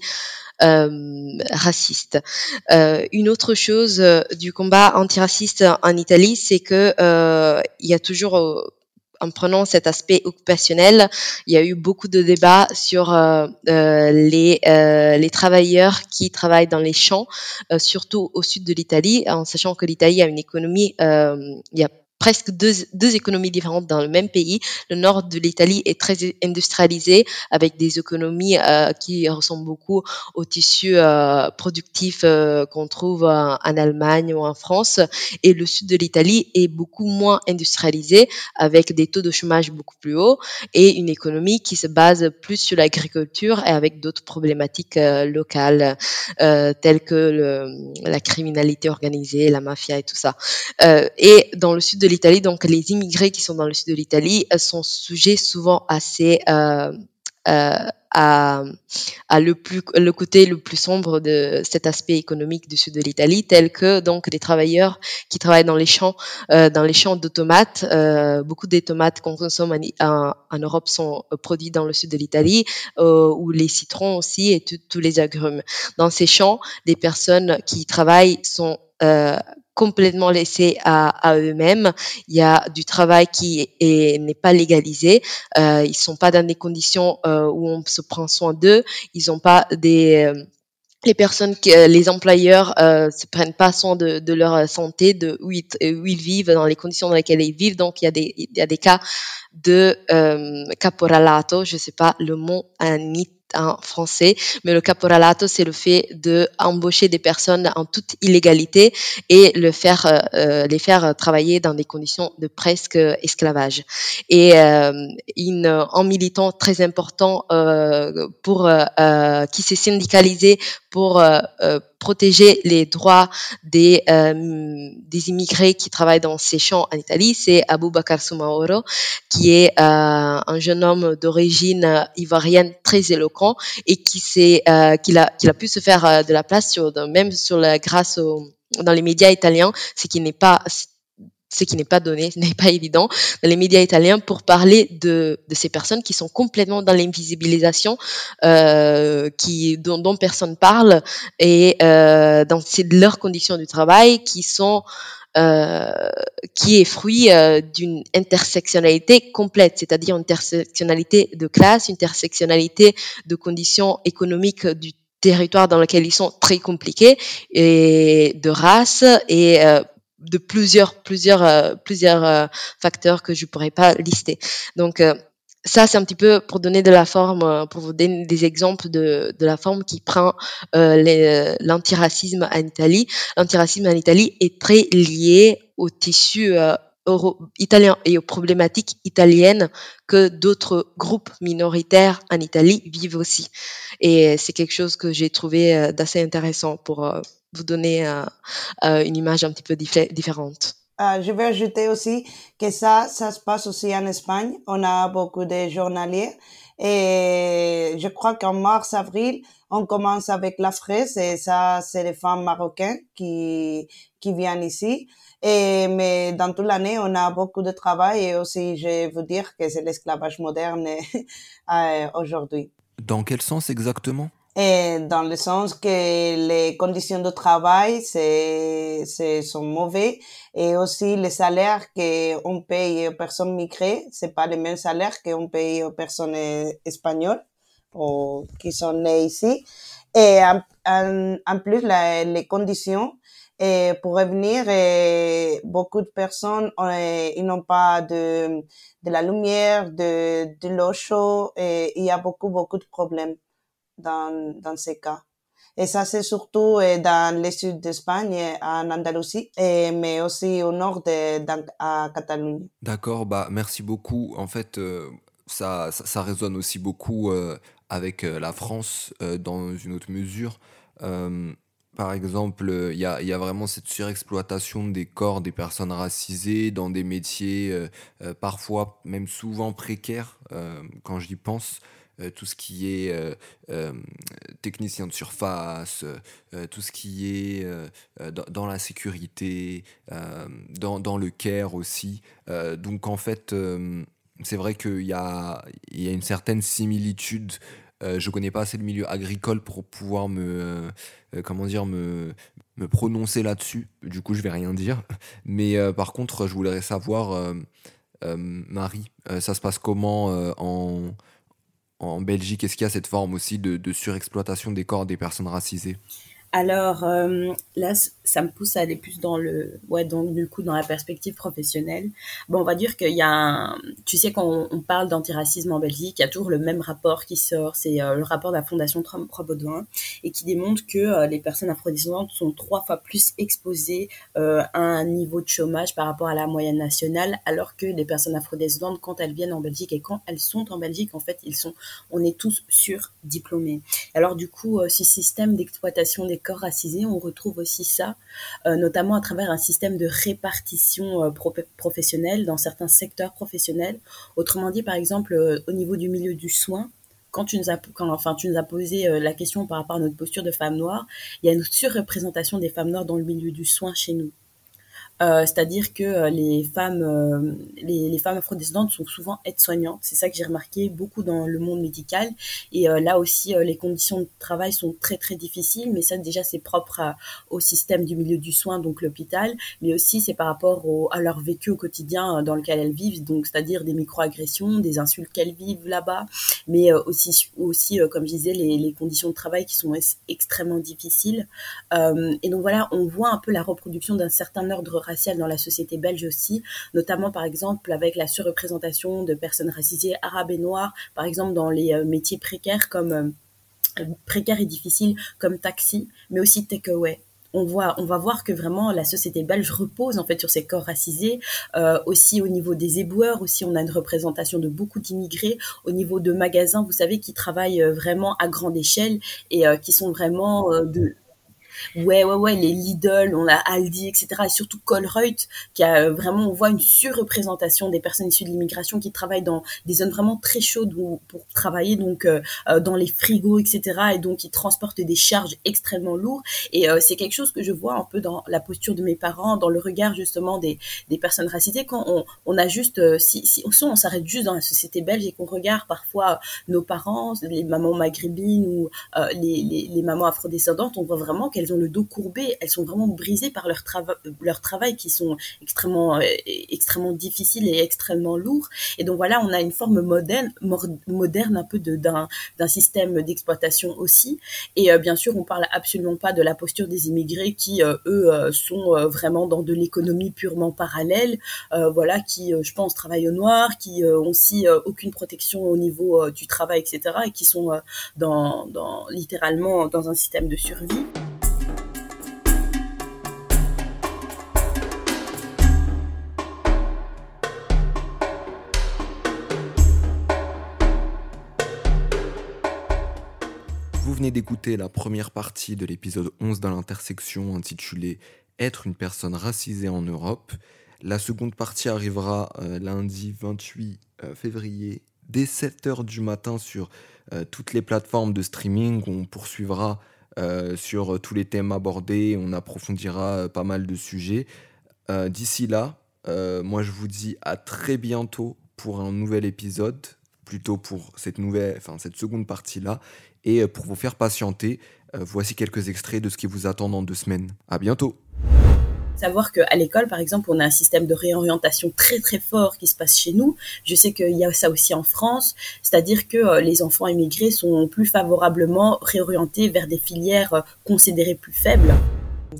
euh, raciste. Euh, une autre chose du combat antiraciste en Italie, c'est que il y a toujours en prenant cet aspect occupationnel, il y a eu beaucoup de débats sur euh, euh, les, euh, les travailleurs qui travaillent dans les champs, surtout au sud de l'Italie, en sachant que l'Italie a une économie, il y a presque deux, économies différentes dans le même pays. Le nord de l'Italie est très industrialisé avec des économies euh, qui ressemblent beaucoup au tissu euh, productif euh, qu'on trouve en, Allemagne ou en France. Et le sud de l'Italie est beaucoup moins industrialisé avec des taux de chômage beaucoup plus hauts et une économie qui se base plus sur l'agriculture et avec d'autres problématiques euh, locales telles que la criminalité organisée, la mafia et tout ça. Et dans le sud de l'Italie, donc les immigrés qui sont dans le sud de l'Italie euh, sont sujets souvent assez euh, euh, à, le plus le côté le plus sombre de cet aspect économique du sud de l'Italie, tel que donc les travailleurs qui travaillent dans les champs dans les champs de tomates. Beaucoup des tomates qu'on consomme en, Europe sont produits dans le sud de l'Italie, ou les citrons aussi et tous les agrumes. Dans ces champs, les personnes qui travaillent sont complètement laissées à, eux-mêmes. Il y a du travail qui est- n'est pas légalisé. Euh, ils sont pas dans des conditions euh, où on se prend soin d'eux. Ils n'ont pas des euh, les personnes, euh, les employeurs euh, se prennent pas soin de, leur santé, de où ils, où ils vivent, dans les conditions dans lesquelles ils vivent. Donc il y a des, cas de euh, caporalato, je sais pas le mot en, it- en français, mais le caporalato c'est le fait de embaucher des personnes en toute illégalité et le faire, euh, euh, les faire travailler dans des conditions de presque esclavage. Et euh, une, un militant très important euh, pour euh, euh, qui s'est syndicalisé pour protéger les droits des, euh, des immigrés qui travaillent dans ces champs en Italie, c'est Aboubakar Soumaoro, qui est euh, un jeune homme d'origine euh, ivoirienne très éloquent et qui s'est, euh, qu'il a, qu'il a pu se faire euh, de la place sur, même sur la, grâce au, dans les médias italiens, ce qui n'est pas ce qui n'est pas donné, ce n'est pas évident dans les médias italiens pour parler de, de ces personnes qui sont complètement dans l'invisibilisation, euh, qui dont, dont personne parle et euh, dans leurs conditions du travail qui sont euh, qui est fruit euh, d'une intersectionnalité complète, c'est-à-dire intersectionnalité de classe, intersectionnalité de conditions économiques du territoire dans lequel ils sont très compliqués et de race et euh, de plusieurs plusieurs euh, plusieurs euh, facteurs que je pourrais pas lister. Donc euh, ça, c'est un petit peu pour donner de la forme, pour vous donner des exemples de, de la forme qui prend euh, l'antiracisme en Italie. L'antiracisme en Italie est très lié au tissu euh, italien et aux problématiques italiennes que d'autres groupes minoritaires en Italie vivent aussi. Et c'est quelque chose que j'ai trouvé d'assez intéressant pour vous donner euh, euh, une image un petit peu diffé- différente. Euh, je vais ajouter aussi que ça, ça se passe aussi en Espagne. On a beaucoup de journaliers. Et je crois qu'en mars, avril, on commence avec la fraise. Et ça, c'est les femmes marocaines qui, qui viennent ici. Et, mais dans toute l'année, on a beaucoup de travail. Et aussi, je vais vous dire que c'est l'esclavage moderne euh, aujourd'hui. Dans quel sens exactement? Et dans le sens que les conditions de travail c'est, c'est, sont mauvais et aussi les salaires qu'on paye aux personnes migrées, c'est pas les mêmes salaires qu'on paye aux personnes eh, espagnoles ou qui sont nées ici. Et en, en, en plus, la, les conditions et pour revenir, beaucoup de personnes, eh, ils n'ont pas de, de la lumière, de, de l'eau chaude, et il y a beaucoup, beaucoup de problèmes dans, ces cas. Et ça, c'est surtout dans le sud d'Espagne, en Andalousie, et, mais aussi au nord de, à Catalogne. D'accord, bah merci beaucoup. En fait, euh, ça, ça, résonne aussi beaucoup euh, avec euh, la France dans une autre mesure. Par exemple, il y a, y a vraiment cette surexploitation des corps des personnes racisées dans des métiers parfois, même souvent précaires, quand j'y pense. Euh, tout ce qui est euh, euh, technicien de surface, tout ce qui est dans, la sécurité, dans, le care aussi. Donc en fait, c'est vrai qu'il y a, une certaine similitude. Euh, je connais pas assez le milieu agricole pour pouvoir me, comment dire, me, prononcer là-dessus. Du coup, je vais rien dire. Mais par contre, je voudrais savoir, Marie, ça se passe comment en, en Belgique Est-ce qu'il y a cette forme aussi de, de surexploitation des corps des personnes racisées? Alors euh, là, ça me pousse à aller plus dans le, ouais, donc du coup dans la perspective professionnelle. Bon, on va dire qu'il y a, un, tu sais, quand on, parle d'antiracisme en Belgique, il y a toujours le même rapport qui sort, c'est euh, le rapport de la Fondation Trois-Baudouin et qui démontre que euh, les personnes afrodescendantes sont trois fois plus exposées à un niveau de chômage par rapport à la moyenne nationale, alors que les personnes afrodescendantes, quand elles viennent en Belgique et quand elles sont en Belgique, en fait, ils sont, on est tous sur diplômés. Alors du coup, ce système d'exploitation des corps racisés, on retrouve aussi ça, euh, notamment à travers un système de répartition euh, professionnelle dans certains secteurs professionnels. Autrement dit, par exemple, euh, au niveau du milieu du soin, quand tu nous as, tu nous as posé la question par rapport à notre posture de femme noire, il y a une surreprésentation des femmes noires dans le milieu du soin chez nous. Euh, c'est-à-dire que euh, les femmes, euh, les, femmes afrodescendantes sont souvent aides-soignantes. C'est ça que j'ai remarqué beaucoup dans le monde médical. Et là aussi, les conditions de travail sont très très difficiles. Mais ça, déjà, c'est propre au système du milieu du soin, donc l'hôpital. Mais aussi, c'est par rapport à leur vécu au quotidien dans lequel elles vivent. Donc, c'est-à-dire des micro-agressions, des insultes qu'elles vivent là-bas. Mais aussi, aussi comme je disais, les, les, conditions de travail qui sont extrêmement difficiles. et donc voilà, on voit un peu la reproduction d'un certain ordre dans la société belge aussi, notamment par exemple avec la surreprésentation de personnes racisées arabes et noires, par exemple dans les euh, métiers précaires comme euh, précaires et difficiles comme taxi, mais aussi takeaway on voit, on va voir que vraiment la société belge repose en fait sur ces corps racisés. Euh, aussi au niveau des éboueurs, aussi on a une représentation de beaucoup d'immigrés. Au niveau de magasins, vous savez, qui travaillent vraiment à grande échelle et qui sont vraiment de ouais, ouais, ouais, les Lidl, on a Aldi, etc. Et surtout Colruyt, qui a euh, vraiment, on voit une surreprésentation des personnes issues de l'immigration qui travaillent dans des zones vraiment très chaudes pour travailler, donc euh, euh, dans les frigos, etc. Et donc qui transportent des charges extrêmement lourdes. Et c'est quelque chose que je vois un peu dans la posture de mes parents, dans le regard justement des, des personnes racisées, quand on, on a juste, si, si on s'arrête juste dans la société belge et qu'on regarde parfois nos parents, les mamans maghrébines ou les, les, les mamans afrodescendantes, on voit vraiment qu'elles le dos courbé, elles sont vraiment brisées par leur, travail leur travail qui sont extrêmement, euh, extrêmement difficiles et extrêmement lourds. Et donc voilà, on a une forme moderne, moderne un peu d'un système d'exploitation aussi. Et euh, bien sûr, on parle absolument pas de la posture des immigrés qui, euh, eux, sont vraiment dans de l'économie purement parallèle, voilà, qui, je pense, travaillent au noir, qui ont aussi aucune protection au niveau du travail, etc., et qui sont dans, dans, littéralement dans un système de survie. D'écouter la première partie de l'épisode 11 dans l'intersection intitulé Être une personne racisée en Europe. La seconde partie arrivera euh, lundi 28 euh, février dès 7h du matin sur euh, toutes les plateformes de streaming. On poursuivra sur tous les thèmes abordés, on approfondira pas mal de sujets. D'ici là, moi je vous dis à très bientôt pour un nouvel épisode plutôt pour cette nouvelle, enfin cette seconde partie là, et euh, pour vous faire patienter, euh, voici quelques extraits de ce qui vous attend dans deux semaines. À bientôt. Savoir qu'à l'école, par exemple, on a un système de réorientation très très fort qui se passe chez nous. Je sais qu'il y a ça aussi en France, c'est-à-dire que euh, les enfants immigrés sont plus favorablement réorientés vers des filières considérées plus faibles.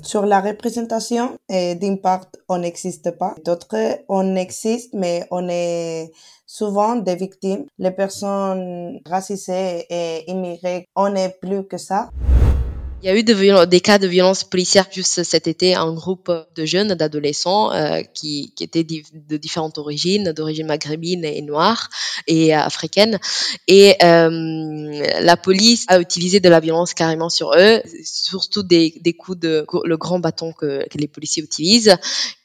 Sur la représentation, d'une part, on n'existe pas. D'autres, on existe, mais on est souvent des victimes. Les personnes racisées et immigrées, on n'est plus que ça. Il y a eu des cas de violence policière juste cet été, un groupe de jeunes, d'adolescents euh, qui, qui, étaient de différentes origines, d'origine maghrébine et noire et africaine. Et euh, la police a utilisé de la violence carrément sur eux, surtout des, des coups de le grand bâton que, que les policiers utilisent.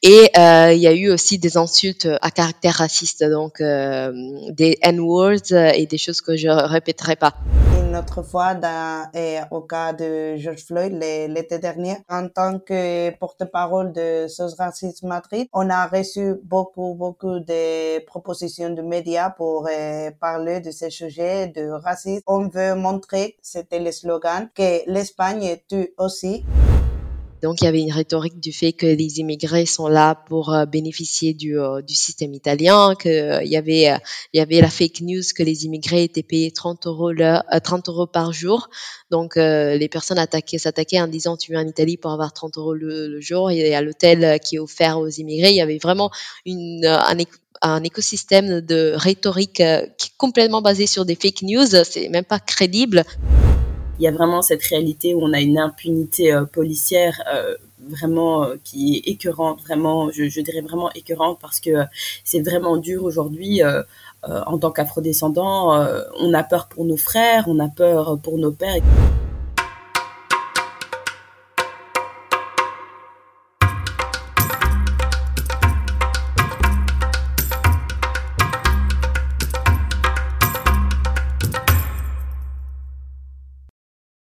Et euh, il y a eu aussi des insultes à caractère raciste, donc euh, des N-words et des choses que je répéterai pas. Une autre fois, dans, et au cas de George Floyd l'été dernier. En tant que porte-parole de SOS Racisme Madrid, on a reçu beaucoup, beaucoup de propositions de médias pour euh, parler de ces sujets de racisme. On veut montrer, c'était le slogan, que l'Espagne tue aussi. Donc il y avait une rhétorique du fait que les immigrés sont là pour euh, bénéficier du, euh, du système italien, qu'il euh, y avait il y avait la fake news que les immigrés étaient payés 30 euros, 30 euros par jour. Donc les personnes attaquaient, s'attaquaient en disant tu viens en Italie pour avoir 30 euros le, jour et à l'hôtel qui est offert aux immigrés. Il y avait vraiment une, un, un écosystème de rhétorique qui est complètement basé sur des fake news. C'est même pas crédible il y a vraiment cette réalité où on a une impunité euh, policière euh, vraiment euh, qui est écœurante, vraiment, je, dirais vraiment écœurante parce que c'est vraiment dur aujourd'hui. en tant qu'afrodescendants, on a peur pour nos frères, on a peur pour nos pères.